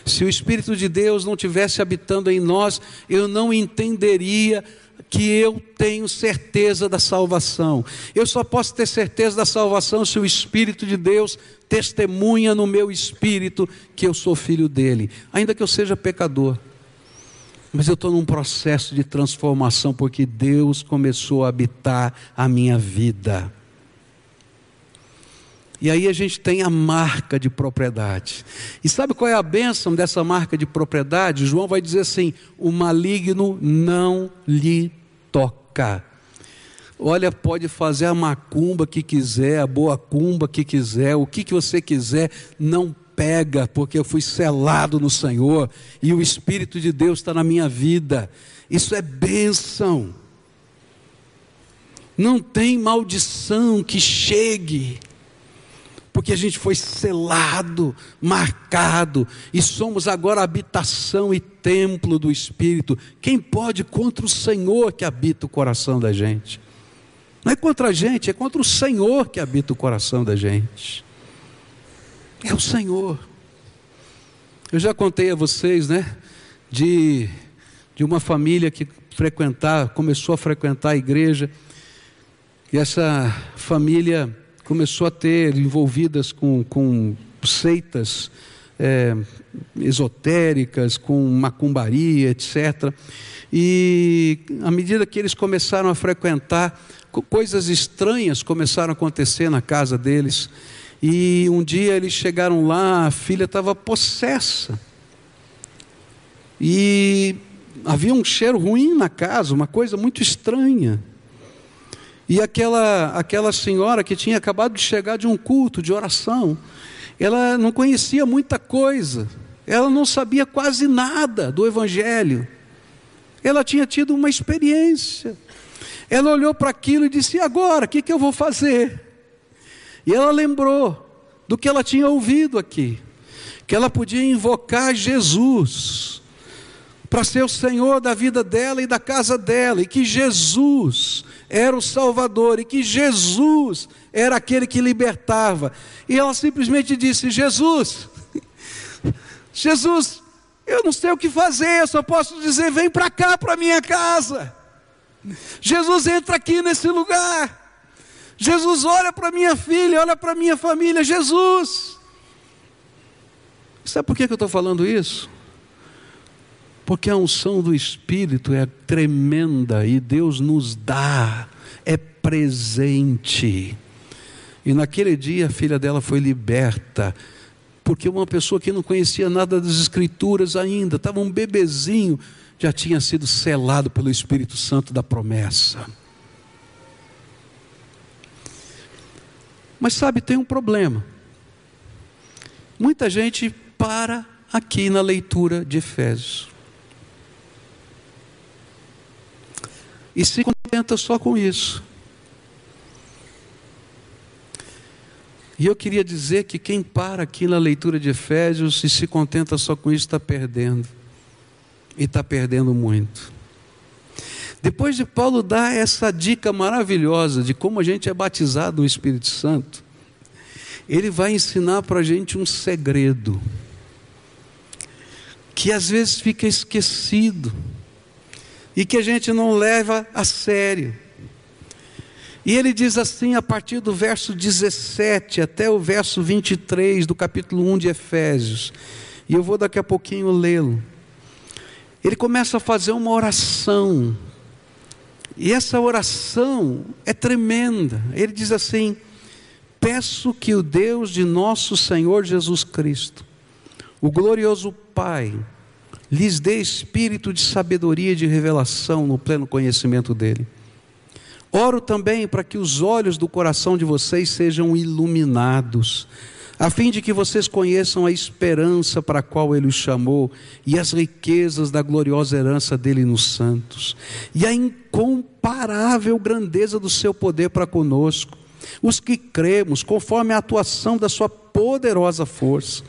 Se o Espírito de Deus não tivesse habitando em nós, eu não entenderia que eu tenho certeza da salvação. Eu só posso ter certeza da salvação se o Espírito de Deus testemunha no meu espírito que eu sou filho dele, ainda que eu seja pecador. Mas eu estou num processo de transformação porque Deus começou a habitar a minha vida. E aí a gente tem a marca de propriedade. E sabe qual é a bênção dessa marca de propriedade? João vai dizer assim: o maligno não lhe toca. Olha, pode fazer a macumba que quiser, a boa cumba que quiser, o que, que você quiser, não pega, porque eu fui selado no Senhor e o Espírito de Deus está na minha vida. Isso é bênção. Não tem maldição que chegue porque a gente foi selado, marcado, e somos agora habitação e templo do Espírito. Quem pode contra o Senhor que habita o coração da gente? Não é contra a gente, é contra o Senhor que habita o coração da gente. É o Senhor. Eu já contei a vocês, né, de, de uma família que frequentar, começou a frequentar a igreja, e essa família começou a ter envolvidas com, com seitas é, esotéricas, com macumbaria, etc. E à medida que eles começaram a frequentar, coisas estranhas começaram a acontecer na casa deles. E um dia eles chegaram lá, a filha estava possessa. E havia um cheiro ruim na casa, uma coisa muito estranha. E aquela, aquela senhora que tinha acabado de chegar de um culto, de oração, ela não conhecia muita coisa, ela não sabia quase nada do Evangelho. Ela tinha tido uma experiência. Ela olhou para aquilo e disse: e agora? O que, que eu vou fazer? E ela lembrou do que ela tinha ouvido aqui, que ela podia invocar Jesus para ser o Senhor da vida dela e da casa dela, e que Jesus era o Salvador, e que Jesus era aquele que libertava. E ela simplesmente disse: Jesus, <laughs> Jesus, eu não sei o que fazer, eu só posso dizer: vem para cá, para minha casa. Jesus entra aqui nesse lugar. Jesus olha para minha filha, olha para minha família. Jesus. Sabe por que eu estou falando isso? Porque a unção do Espírito é tremenda e Deus nos dá, é presente. E naquele dia a filha dela foi liberta, porque uma pessoa que não conhecia nada das Escrituras ainda, estava um bebezinho, já tinha sido selado pelo Espírito Santo da promessa. Mas sabe, tem um problema. Muita gente para aqui na leitura de Efésios. E se contenta só com isso. E eu queria dizer que quem para aqui na leitura de Efésios e se contenta só com isso está perdendo e está perdendo muito. Depois de Paulo dar essa dica maravilhosa de como a gente é batizado no Espírito Santo, ele vai ensinar para a gente um segredo, que às vezes fica esquecido, e que a gente não leva a sério. E ele diz assim, a partir do verso 17 até o verso 23 do capítulo 1 de Efésios, e eu vou daqui a pouquinho lê-lo ele começa a fazer uma oração. E essa oração é tremenda. Ele diz assim: Peço que o Deus de nosso Senhor Jesus Cristo, o glorioso Pai, lhes dê espírito de sabedoria e de revelação no pleno conhecimento dele. Oro também para que os olhos do coração de vocês sejam iluminados a fim de que vocês conheçam a esperança para a qual ele os chamou e as riquezas da gloriosa herança dele nos santos, e a incomparável grandeza do seu poder para conosco, os que cremos, conforme a atuação da sua poderosa força.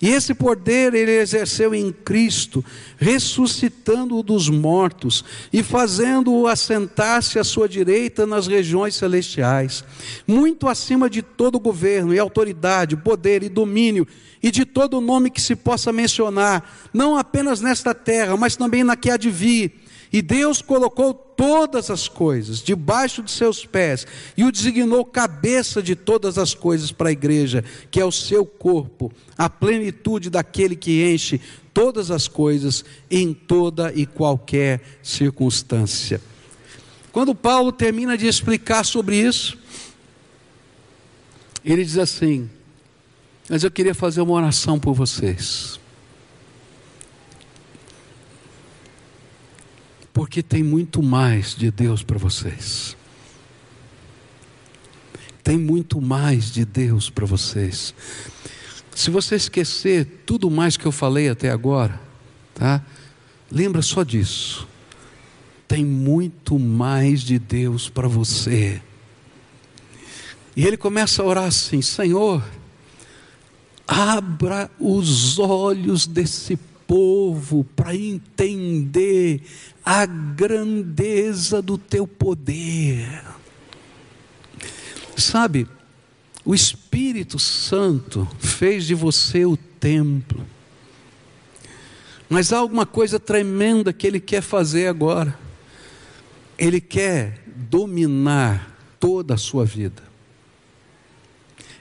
E esse poder ele exerceu em Cristo, ressuscitando-o dos mortos e fazendo-o assentar-se à sua direita nas regiões celestiais, muito acima de todo governo e autoridade, poder e domínio e de todo nome que se possa mencionar, não apenas nesta terra, mas também na que há de vir e Deus colocou todas as coisas debaixo de seus pés e o designou cabeça de todas as coisas para a igreja, que é o seu corpo, a plenitude daquele que enche todas as coisas em toda e qualquer circunstância. Quando Paulo termina de explicar sobre isso, ele diz assim: Mas eu queria fazer uma oração por vocês. Porque tem muito mais de Deus para vocês. Tem muito mais de Deus para vocês. Se você esquecer tudo mais que eu falei até agora, tá? Lembra só disso. Tem muito mais de Deus para você. E ele começa a orar assim: Senhor, abra os olhos desse povo para entender a grandeza do teu poder. Sabe, o Espírito Santo fez de você o templo. Mas há alguma coisa tremenda que ele quer fazer agora. Ele quer dominar toda a sua vida.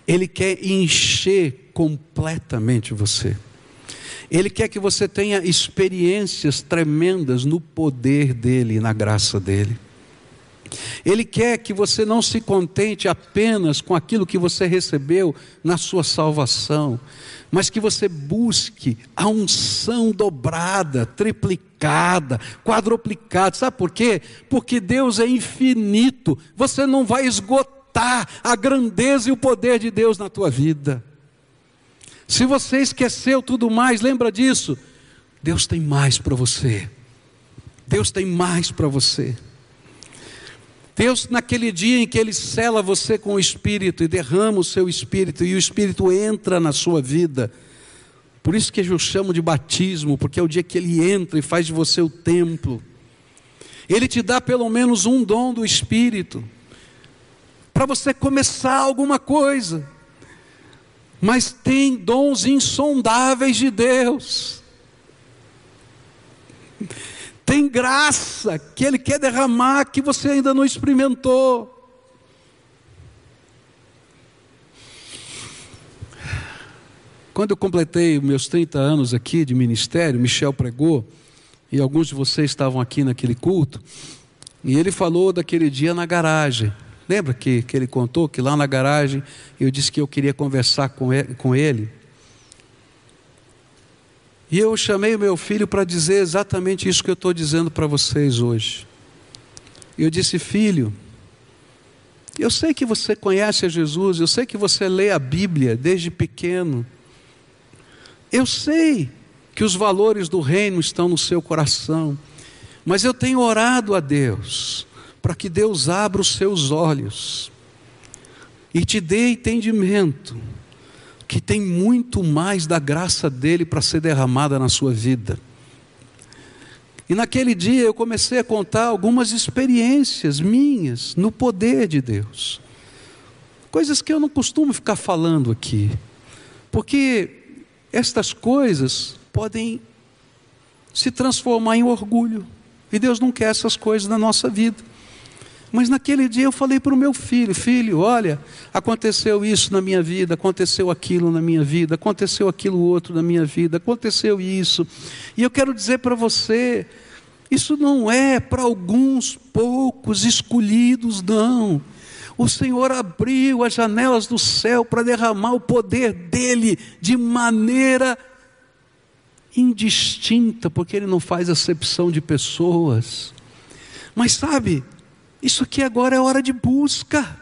Ele quer encher completamente você. Ele quer que você tenha experiências tremendas no poder dele e na graça dele. Ele quer que você não se contente apenas com aquilo que você recebeu na sua salvação, mas que você busque a unção dobrada, triplicada, quadruplicada. Sabe por quê? Porque Deus é infinito. Você não vai esgotar a grandeza e o poder de Deus na tua vida. Se você esqueceu tudo mais, lembra disso. Deus tem mais para você. Deus tem mais para você. Deus, naquele dia em que Ele sela você com o Espírito e derrama o seu Espírito, e o Espírito entra na sua vida, por isso que eu chamo de batismo, porque é o dia que Ele entra e faz de você o templo. Ele te dá pelo menos um dom do Espírito, para você começar alguma coisa mas tem dons insondáveis de Deus. Tem graça que Ele quer derramar que você ainda não experimentou. Quando eu completei meus 30 anos aqui de ministério, Michel pregou, e alguns de vocês estavam aqui naquele culto, e ele falou daquele dia na garagem. Lembra que, que ele contou que lá na garagem eu disse que eu queria conversar com ele? Com ele? E eu chamei o meu filho para dizer exatamente isso que eu estou dizendo para vocês hoje. Eu disse, filho, eu sei que você conhece a Jesus, eu sei que você lê a Bíblia desde pequeno. Eu sei que os valores do reino estão no seu coração, mas eu tenho orado a Deus para que Deus abra os seus olhos e te dê entendimento que tem muito mais da graça dele para ser derramada na sua vida. E naquele dia eu comecei a contar algumas experiências minhas no poder de Deus. Coisas que eu não costumo ficar falando aqui. Porque estas coisas podem se transformar em orgulho. E Deus não quer essas coisas na nossa vida. Mas naquele dia eu falei para o meu filho: Filho, olha, aconteceu isso na minha vida, aconteceu aquilo na minha vida, aconteceu aquilo outro na minha vida, aconteceu isso. E eu quero dizer para você: isso não é para alguns poucos escolhidos, não. O Senhor abriu as janelas do céu para derramar o poder dele de maneira indistinta, porque ele não faz acepção de pessoas. Mas sabe, isso aqui agora é hora de busca,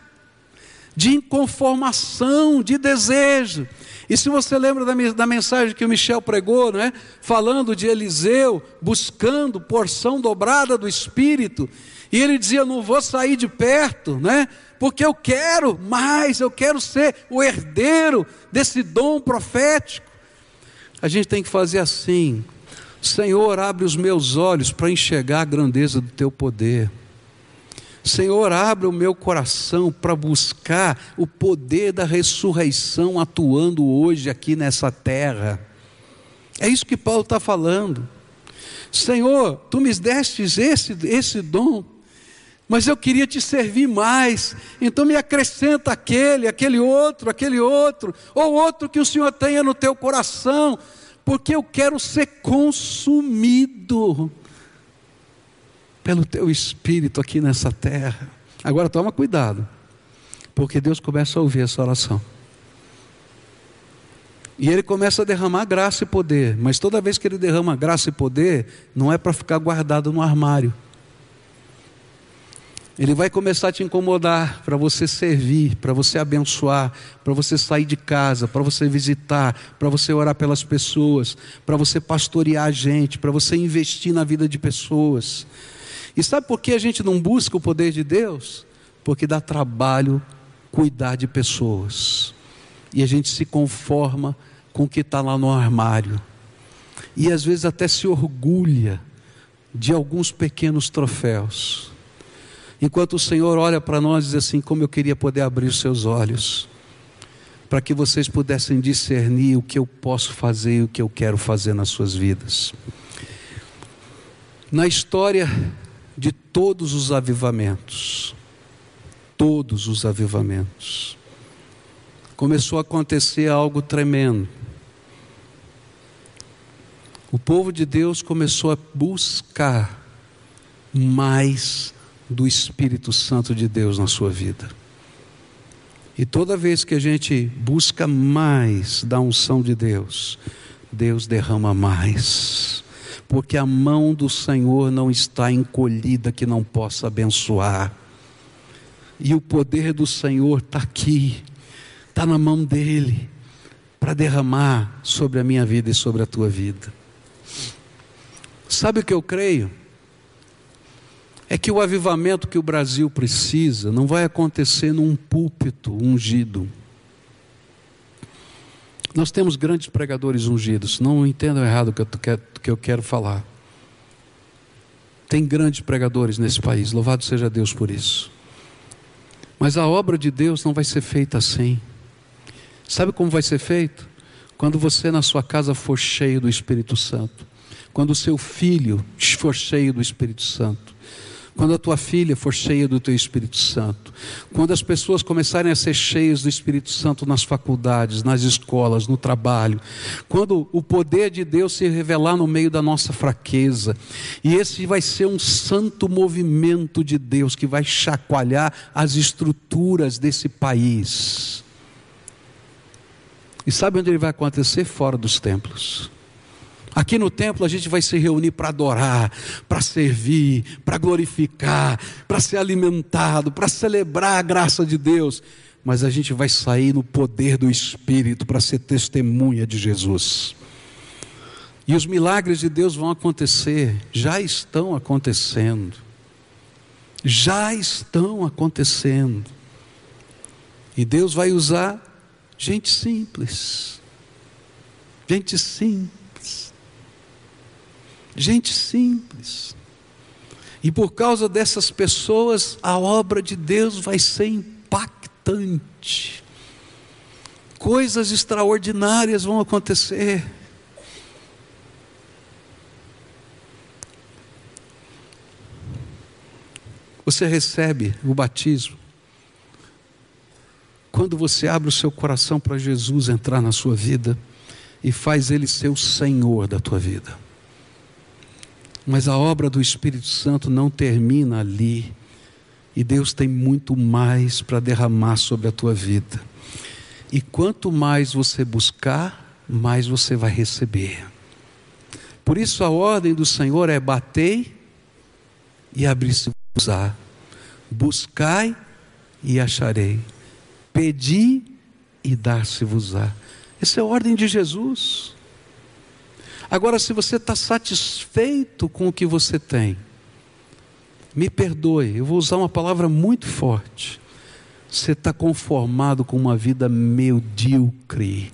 de inconformação, de desejo. E se você lembra da, mensagem que o Michel pregou, não é? falando de Eliseu buscando porção dobrada do Espírito, e ele dizia: Não vou sair de perto, né? porque eu quero mais, eu quero ser o herdeiro desse dom profético. A gente tem que fazer assim: Senhor, abre os meus olhos para enxergar a grandeza do teu poder. Senhor, abre o meu coração para buscar o poder da ressurreição atuando hoje aqui nessa terra. É isso que Paulo está falando. Senhor, tu me destes esse, esse dom, mas eu queria te servir mais, então me acrescenta aquele, aquele outro, aquele outro, ou outro que o Senhor tenha no teu coração, porque eu quero ser consumido pelo teu espírito aqui nessa terra. Agora toma cuidado, porque Deus começa a ouvir essa oração. E ele começa a derramar graça e poder, mas toda vez que ele derrama graça e poder, não é para ficar guardado no armário. Ele vai começar a te incomodar para você servir, para você abençoar, para você sair de casa, para você visitar, para você orar pelas pessoas, para você pastorear a gente, para você investir na vida de pessoas. E sabe por que a gente não busca o poder de Deus? Porque dá trabalho cuidar de pessoas. E a gente se conforma com o que está lá no armário. E às vezes até se orgulha de alguns pequenos troféus. Enquanto o Senhor olha para nós e diz assim: como eu queria poder abrir os seus olhos, para que vocês pudessem discernir o que eu posso fazer e o que eu quero fazer nas suas vidas. Na história de todos os avivamentos. Todos os avivamentos. Começou a acontecer algo tremendo. O povo de Deus começou a buscar mais do Espírito Santo de Deus na sua vida. E toda vez que a gente busca mais da unção de Deus, Deus derrama mais. Porque a mão do Senhor não está encolhida que não possa abençoar. E o poder do Senhor está aqui, está na mão dEle, para derramar sobre a minha vida e sobre a tua vida. Sabe o que eu creio? É que o avivamento que o Brasil precisa não vai acontecer num púlpito ungido. Nós temos grandes pregadores ungidos, não entendam errado o que eu, quero, falar. Tem grandes pregadores nesse país, louvado seja Deus por isso. Mas a obra de Deus não vai ser feita assim. Sabe como vai ser feito? Quando você na sua casa for cheio do Espírito Santo, quando o seu filho for cheio do Espírito Santo, quando a tua filha for cheia do teu Espírito Santo, quando as pessoas começarem a ser cheias do Espírito Santo nas faculdades, nas escolas, no trabalho, quando o poder de Deus se revelar no meio da nossa fraqueza, e esse vai ser um santo movimento de Deus que vai chacoalhar as estruturas desse país. E sabe onde ele vai acontecer? Fora dos templos. Aqui no templo a gente vai se reunir para adorar, para servir, para glorificar, para ser alimentado, para celebrar a graça de Deus. Mas a gente vai sair no poder do Espírito para ser testemunha de Jesus. E os milagres de Deus vão acontecer, já estão acontecendo. Já estão acontecendo. E Deus vai usar gente simples. Gente simples gente simples. E por causa dessas pessoas, a obra de Deus vai ser impactante. Coisas extraordinárias vão acontecer. Você recebe o batismo quando você abre o seu coração para Jesus entrar na sua vida e faz Ele ser o Senhor da tua vida. Mas a obra do Espírito Santo não termina ali. E Deus tem muito mais para derramar sobre a tua vida. E quanto mais você buscar, mais você vai receber. Por isso a ordem do Senhor é batei e abrir-se-vos-á. Buscai e acharei. Pedi e dar-se-vos-á. Essa é a ordem de Jesus. Agora, se você está satisfeito com o que você tem, me perdoe, eu vou usar uma palavra muito forte. Você está conformado com uma vida medíocre.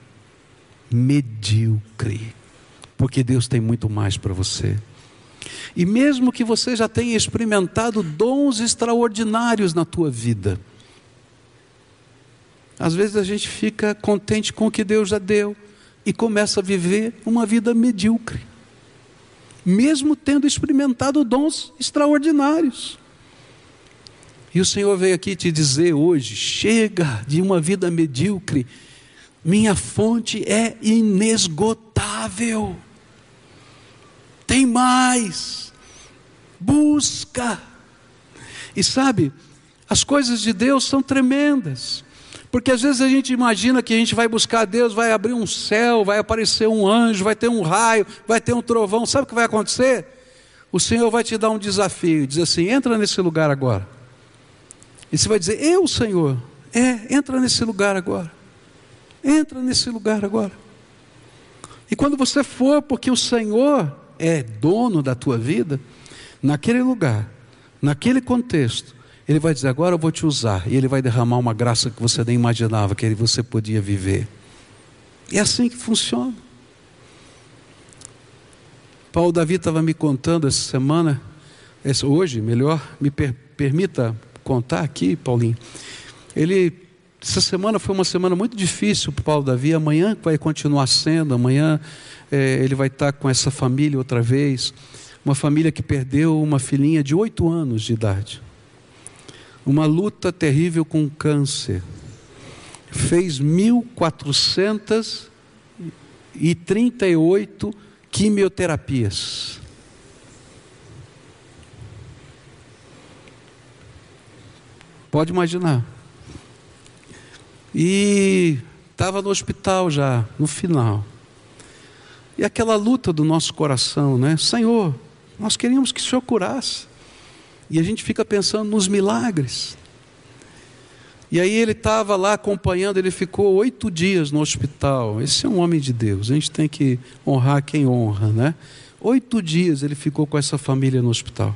Medíocre. Porque Deus tem muito mais para você. E mesmo que você já tenha experimentado dons extraordinários na tua vida, às vezes a gente fica contente com o que Deus já deu e começa a viver uma vida medíocre, mesmo tendo experimentado dons extraordinários. E o Senhor veio aqui te dizer hoje: chega de uma vida medíocre, minha fonte é inesgotável. Tem mais, busca. E sabe, as coisas de Deus são tremendas. Porque às vezes a gente imagina que a gente vai buscar Deus, vai abrir um céu, vai aparecer um anjo, vai ter um raio, vai ter um trovão. Sabe o que vai acontecer? O Senhor vai te dar um desafio, diz assim: entra nesse lugar agora. E você vai dizer: Eu, Senhor, é, entra nesse lugar agora. Entra nesse lugar agora. E quando você for, porque o Senhor é dono da tua vida, naquele lugar, naquele contexto, ele vai dizer: Agora eu vou te usar. E ele vai derramar uma graça que você nem imaginava que você podia viver. É assim que funciona. Paulo Davi estava me contando essa semana, hoje, melhor, me per, permita contar aqui, Paulinho. Ele, essa semana foi uma semana muito difícil para Paulo Davi. Amanhã vai continuar sendo, amanhã é, ele vai estar com essa família outra vez. Uma família que perdeu uma filhinha de oito anos de idade uma luta terrível com câncer. Fez 1.438 quimioterapias. Pode imaginar. E estava no hospital já, no final. E aquela luta do nosso coração, né? Senhor, nós queríamos que o Senhor curasse. E a gente fica pensando nos milagres. E aí ele estava lá acompanhando, ele ficou oito dias no hospital. Esse é um homem de Deus, a gente tem que honrar quem honra, né? Oito dias ele ficou com essa família no hospital.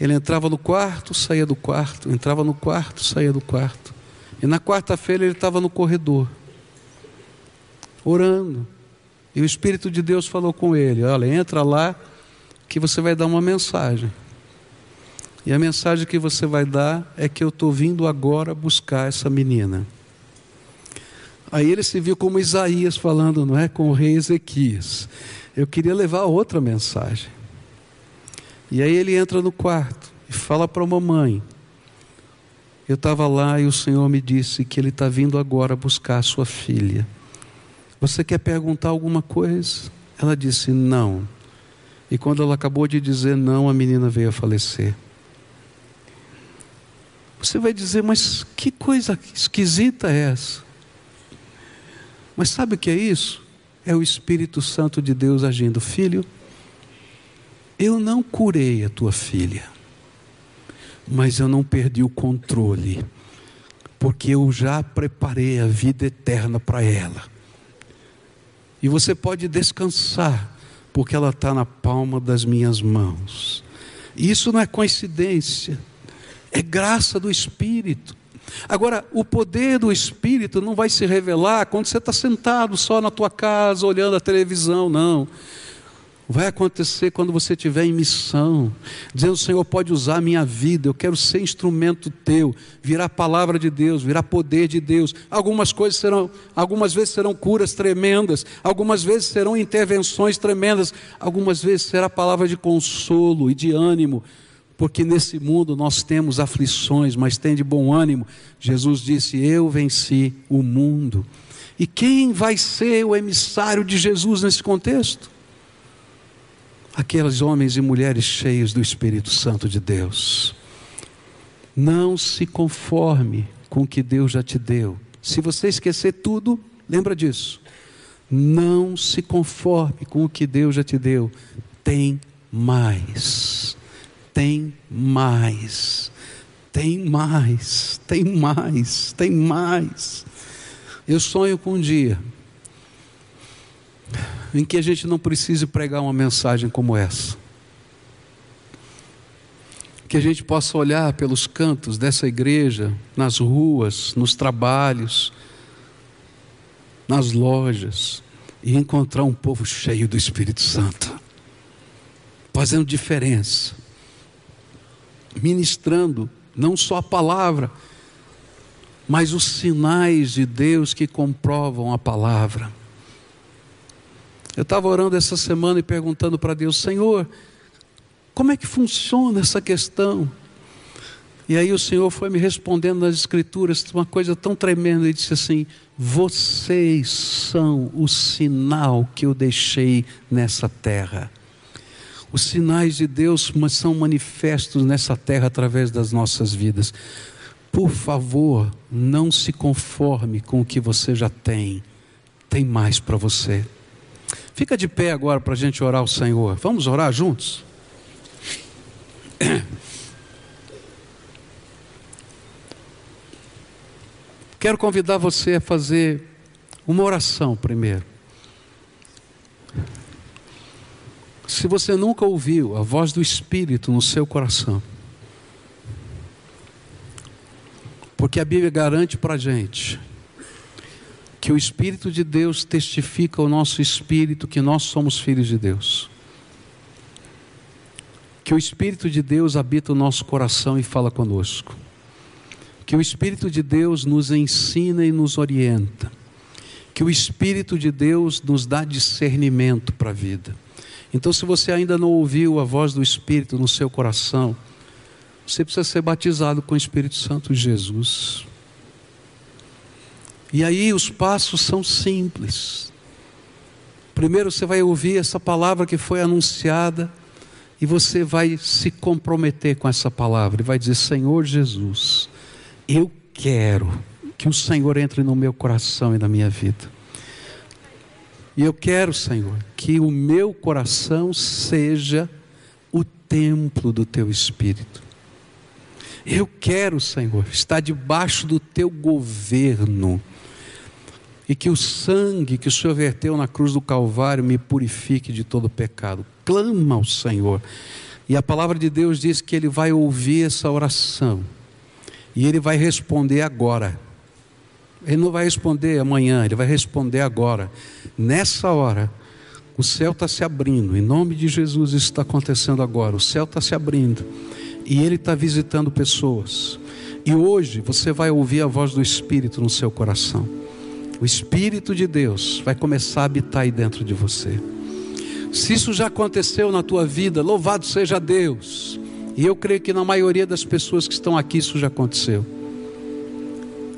Ele entrava no quarto, saía do quarto, entrava no quarto, saía do quarto. E na quarta-feira ele estava no corredor, orando. E o Espírito de Deus falou com ele: Olha, entra lá, que você vai dar uma mensagem. E a mensagem que você vai dar é que eu estou vindo agora buscar essa menina. Aí ele se viu como Isaías falando, não é? Com o rei Ezequias. Eu queria levar outra mensagem. E aí ele entra no quarto e fala para a mamãe: Eu estava lá e o Senhor me disse que Ele está vindo agora buscar a sua filha. Você quer perguntar alguma coisa? Ela disse: Não. E quando ela acabou de dizer não, a menina veio a falecer. Você vai dizer, mas que coisa esquisita é essa? Mas sabe o que é isso? É o Espírito Santo de Deus agindo. Filho, eu não curei a tua filha, mas eu não perdi o controle, porque eu já preparei a vida eterna para ela. E você pode descansar, porque ela está na palma das minhas mãos. Isso não é coincidência, é graça do Espírito. Agora, o poder do Espírito não vai se revelar quando você está sentado só na tua casa, olhando a televisão, não vai acontecer quando você estiver em missão, dizendo: Senhor, pode usar a minha vida, eu quero ser instrumento teu, virar palavra de Deus, virar poder de Deus. Algumas coisas serão, algumas vezes serão curas tremendas, algumas vezes serão intervenções tremendas, algumas vezes será palavra de consolo e de ânimo. Porque nesse mundo nós temos aflições, mas tem de bom ânimo. Jesus disse: Eu venci o mundo. E quem vai ser o emissário de Jesus nesse contexto? Aqueles homens e mulheres cheios do Espírito Santo de Deus. Não se conforme com o que Deus já te deu. Se você esquecer tudo, lembra disso. Não se conforme com o que Deus já te deu. Tem mais. Tem mais. Tem mais. Tem mais. Tem mais. Eu sonho com um dia em que a gente não precise pregar uma mensagem como essa. Que a gente possa olhar pelos cantos dessa igreja, nas ruas, nos trabalhos, nas lojas, e encontrar um povo cheio do Espírito Santo, fazendo diferença, ministrando não só a palavra, mas os sinais de Deus que comprovam a palavra. Eu estava orando essa semana e perguntando para Deus, Senhor, como é que funciona essa questão? E aí o Senhor foi me respondendo nas Escrituras uma coisa tão tremenda e disse assim: Vocês são o sinal que eu deixei nessa terra. Os sinais de Deus são manifestos nessa terra através das nossas vidas. Por favor, não se conforme com o que você já tem. Tem mais para você. Fica de pé agora para a gente orar ao Senhor. Vamos orar juntos? <clears throat> Quero convidar você a fazer uma oração primeiro. Se você nunca ouviu a voz do Espírito no seu coração, porque a Bíblia garante para a gente que o Espírito de Deus testifica ao nosso espírito que nós somos filhos de Deus. Que o Espírito de Deus habita o nosso coração e fala conosco. Que o Espírito de Deus nos ensina e nos orienta. Que o Espírito de Deus nos dá discernimento para a vida. Então, se você ainda não ouviu a voz do Espírito no seu coração, você precisa ser batizado com o Espírito Santo de Jesus. E aí os passos são simples. Primeiro você vai ouvir essa palavra que foi anunciada, E você vai se comprometer com essa palavra e vai dizer: Senhor Jesus, eu quero que o Senhor entre no meu coração e na minha vida. E eu quero, Senhor, que o meu coração seja o templo do teu Espírito. Eu quero, Senhor, estar debaixo do teu governo. E que o sangue que o Senhor verteu na cruz do Calvário me purifique de todo pecado. Clama ao Senhor. E a palavra de Deus diz que Ele vai ouvir essa oração. E Ele vai responder agora. Ele não vai responder amanhã, Ele vai responder agora. Nessa hora, o céu está se abrindo. Em nome de Jesus, isso está acontecendo agora. O céu está se abrindo e Ele está visitando pessoas. E hoje você vai ouvir a voz do Espírito no seu coração. O Espírito de Deus vai começar a habitar aí dentro de você. Se isso já aconteceu na tua vida, louvado seja Deus. E eu creio que na maioria das pessoas que estão aqui isso já aconteceu.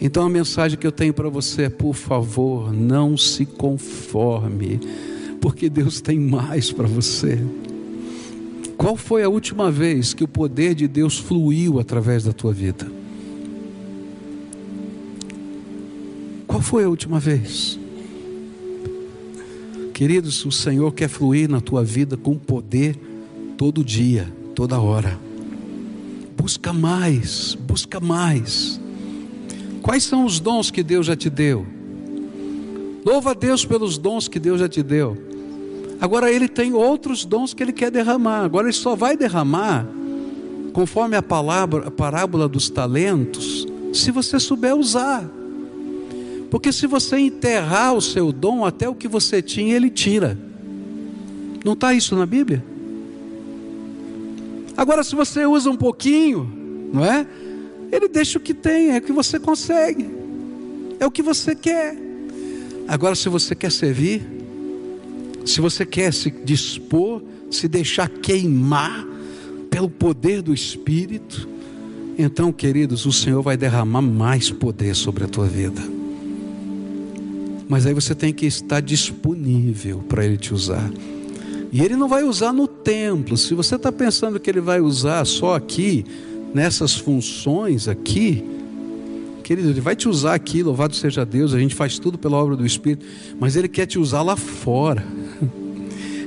Então a mensagem que eu tenho para você é: por favor, não se conforme, porque Deus tem mais para você. Qual foi a última vez que o poder de Deus fluiu através da tua vida? Qual foi a última vez? Queridos, o Senhor quer fluir na tua vida com poder todo dia, toda hora. Busca mais, busca mais. Quais são os dons que Deus já te deu? Louva a Deus pelos dons que Deus já te deu. Agora ele tem outros dons que ele quer derramar. Agora ele só vai derramar conforme a palavra, a parábola dos talentos, se você souber usar. Porque se você enterrar o seu dom, até o que você tinha, ele tira. Não está isso na Bíblia? Agora, se você usa um pouquinho, não é? Ele deixa o que tem, é o que você consegue, é o que você quer. Agora, se você quer servir, se você quer se dispor, se deixar queimar pelo poder do Espírito, então, queridos, o Senhor vai derramar mais poder sobre a tua vida. Mas aí você tem que estar disponível para Ele te usar. E Ele não vai usar no templo. Se você está pensando que Ele vai usar só aqui, nessas funções aqui, querido, Ele vai te usar aqui, louvado seja Deus, a gente faz tudo pela obra do Espírito, mas Ele quer te usar lá fora.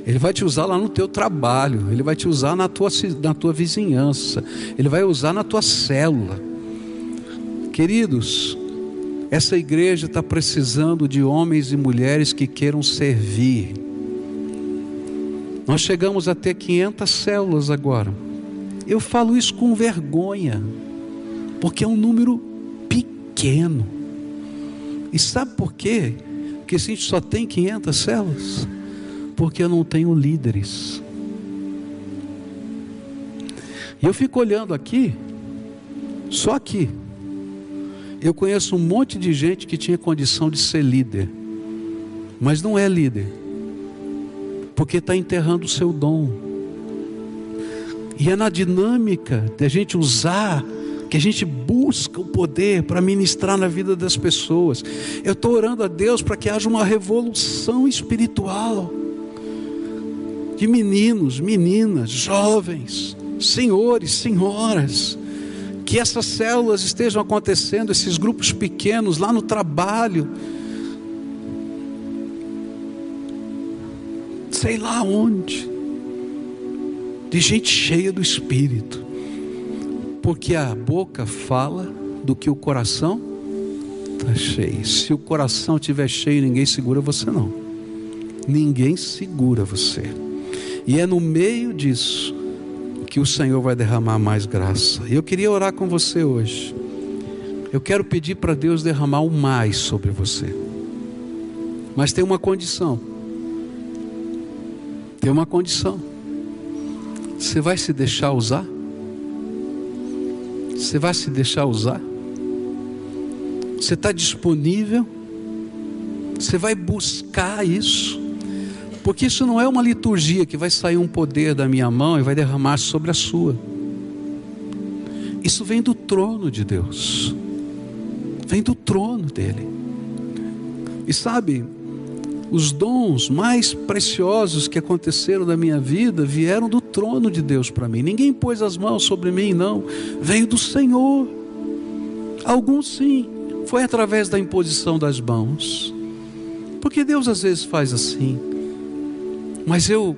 Ele vai te usar lá no teu trabalho, Ele vai te usar na tua, na tua vizinhança, Ele vai usar na tua célula. Queridos, essa igreja está precisando de homens e mulheres que queiram servir. Nós chegamos a ter 500 células agora. Eu falo isso com vergonha, porque é um número pequeno. E sabe por quê? Porque se a gente só tem 500 células, porque eu não tenho líderes. E eu fico olhando aqui, só aqui. Eu conheço um monte de gente que tinha condição de ser líder, mas não é líder, porque está enterrando o seu dom. E é na dinâmica de a gente usar, que a gente busca o poder para ministrar na vida das pessoas. Eu estou orando a Deus para que haja uma revolução espiritual de meninos, meninas, jovens, senhores, senhoras, que essas células estejam acontecendo, esses grupos pequenos lá no trabalho, sei lá onde, de gente cheia do Espírito, porque a boca fala do que o coração está cheio. Se o coração estiver cheio, ninguém segura você não. Ninguém segura você. E é no meio disso que o Senhor vai derramar mais graça. E eu queria orar com você hoje. Eu quero pedir para Deus derramar o mais sobre você. Mas tem uma condição. Tem uma condição. Você vai se deixar usar? Você vai se deixar usar? Você está disponível? Você vai buscar isso? Porque isso não é uma liturgia que vai sair um poder da minha mão e vai derramar sobre a sua. Isso vem do trono de Deus. Vem do trono dele. E sabe, Os dons mais preciosos que aconteceram na minha vida vieram do trono de Deus para mim. Ninguém pôs as mãos sobre mim, não. Veio do Senhor. Alguns sim, foi através da imposição das mãos. Porque Deus às vezes faz assim. Mas eu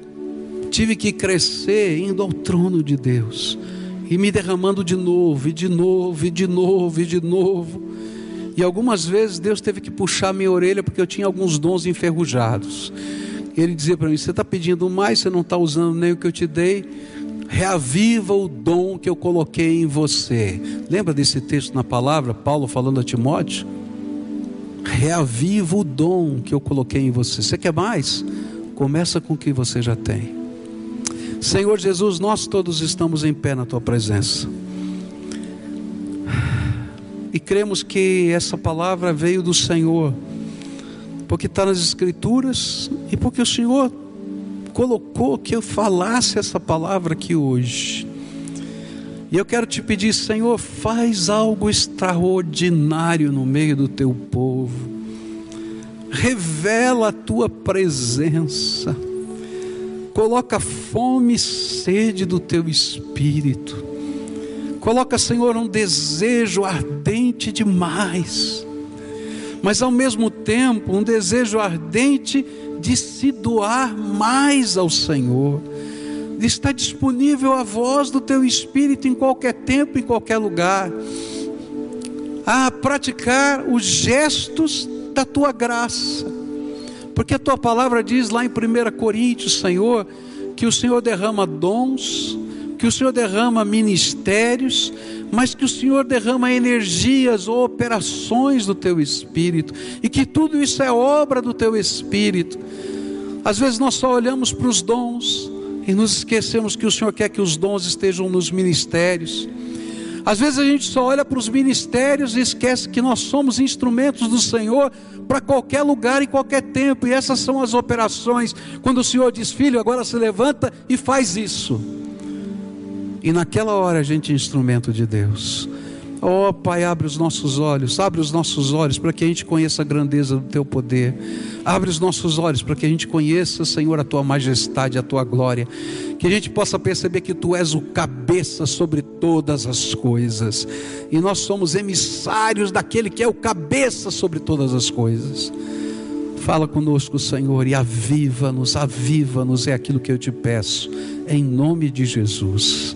tive que crescer indo ao trono de Deus e me derramando de novo, e de novo, e de novo, e de novo. E algumas vezes Deus teve que puxar minha orelha porque eu tinha alguns dons enferrujados. Ele dizia para mim: Você está pedindo mais, você não está usando nem o que eu te dei. Reaviva o dom que eu coloquei em você. Lembra desse texto na palavra, Paulo falando a Timóteo? Reaviva o dom que eu coloquei em você. Você quer mais? Começa com o que você já tem. Senhor Jesus, nós todos estamos em pé na tua presença. E cremos que essa palavra veio do Senhor, porque está nas Escrituras e porque o Senhor colocou que eu falasse essa palavra aqui hoje. E eu quero te pedir, Senhor, faz algo extraordinário no meio do teu povo. Revela a tua presença Coloca fome e sede do teu espírito. Coloca, Senhor, um desejo ardente demais. Mas ao mesmo tempo, um desejo ardente de se doar mais ao Senhor. Estar disponível a voz do teu espírito em qualquer tempo, em qualquer lugar. A praticar os gestos da tua graça porque a tua palavra diz lá em 1 Coríntios, Senhor, que o Senhor derrama dons, que o Senhor derrama ministérios, mas que o Senhor derrama energias ou operações do teu espírito, e que tudo isso é obra do teu espírito. Às vezes nós só olhamos para os dons e nos esquecemos que o Senhor quer que os dons estejam nos ministérios. Às vezes a gente só olha para os ministérios e esquece que nós somos instrumentos do Senhor para qualquer lugar e qualquer tempo, e essas são as operações. Quando o Senhor diz, filho, agora se levanta e faz isso. E naquela hora a gente é instrumento de Deus. Oh Pai, abre os nossos olhos, abre os nossos olhos para que a gente conheça a grandeza do Teu poder. Abre os nossos olhos para que a gente conheça, Senhor, a Tua majestade, a Tua glória. Que a gente possa perceber que Tu és o cabeça sobre todas as coisas. E nós somos emissários daquele que é o cabeça sobre todas as coisas. Fala conosco, Senhor, e aviva-nos, aviva-nos, é aquilo que eu te peço, em nome de Jesus.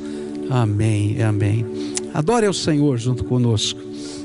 Amém, amém. Adore ao Senhor junto conosco.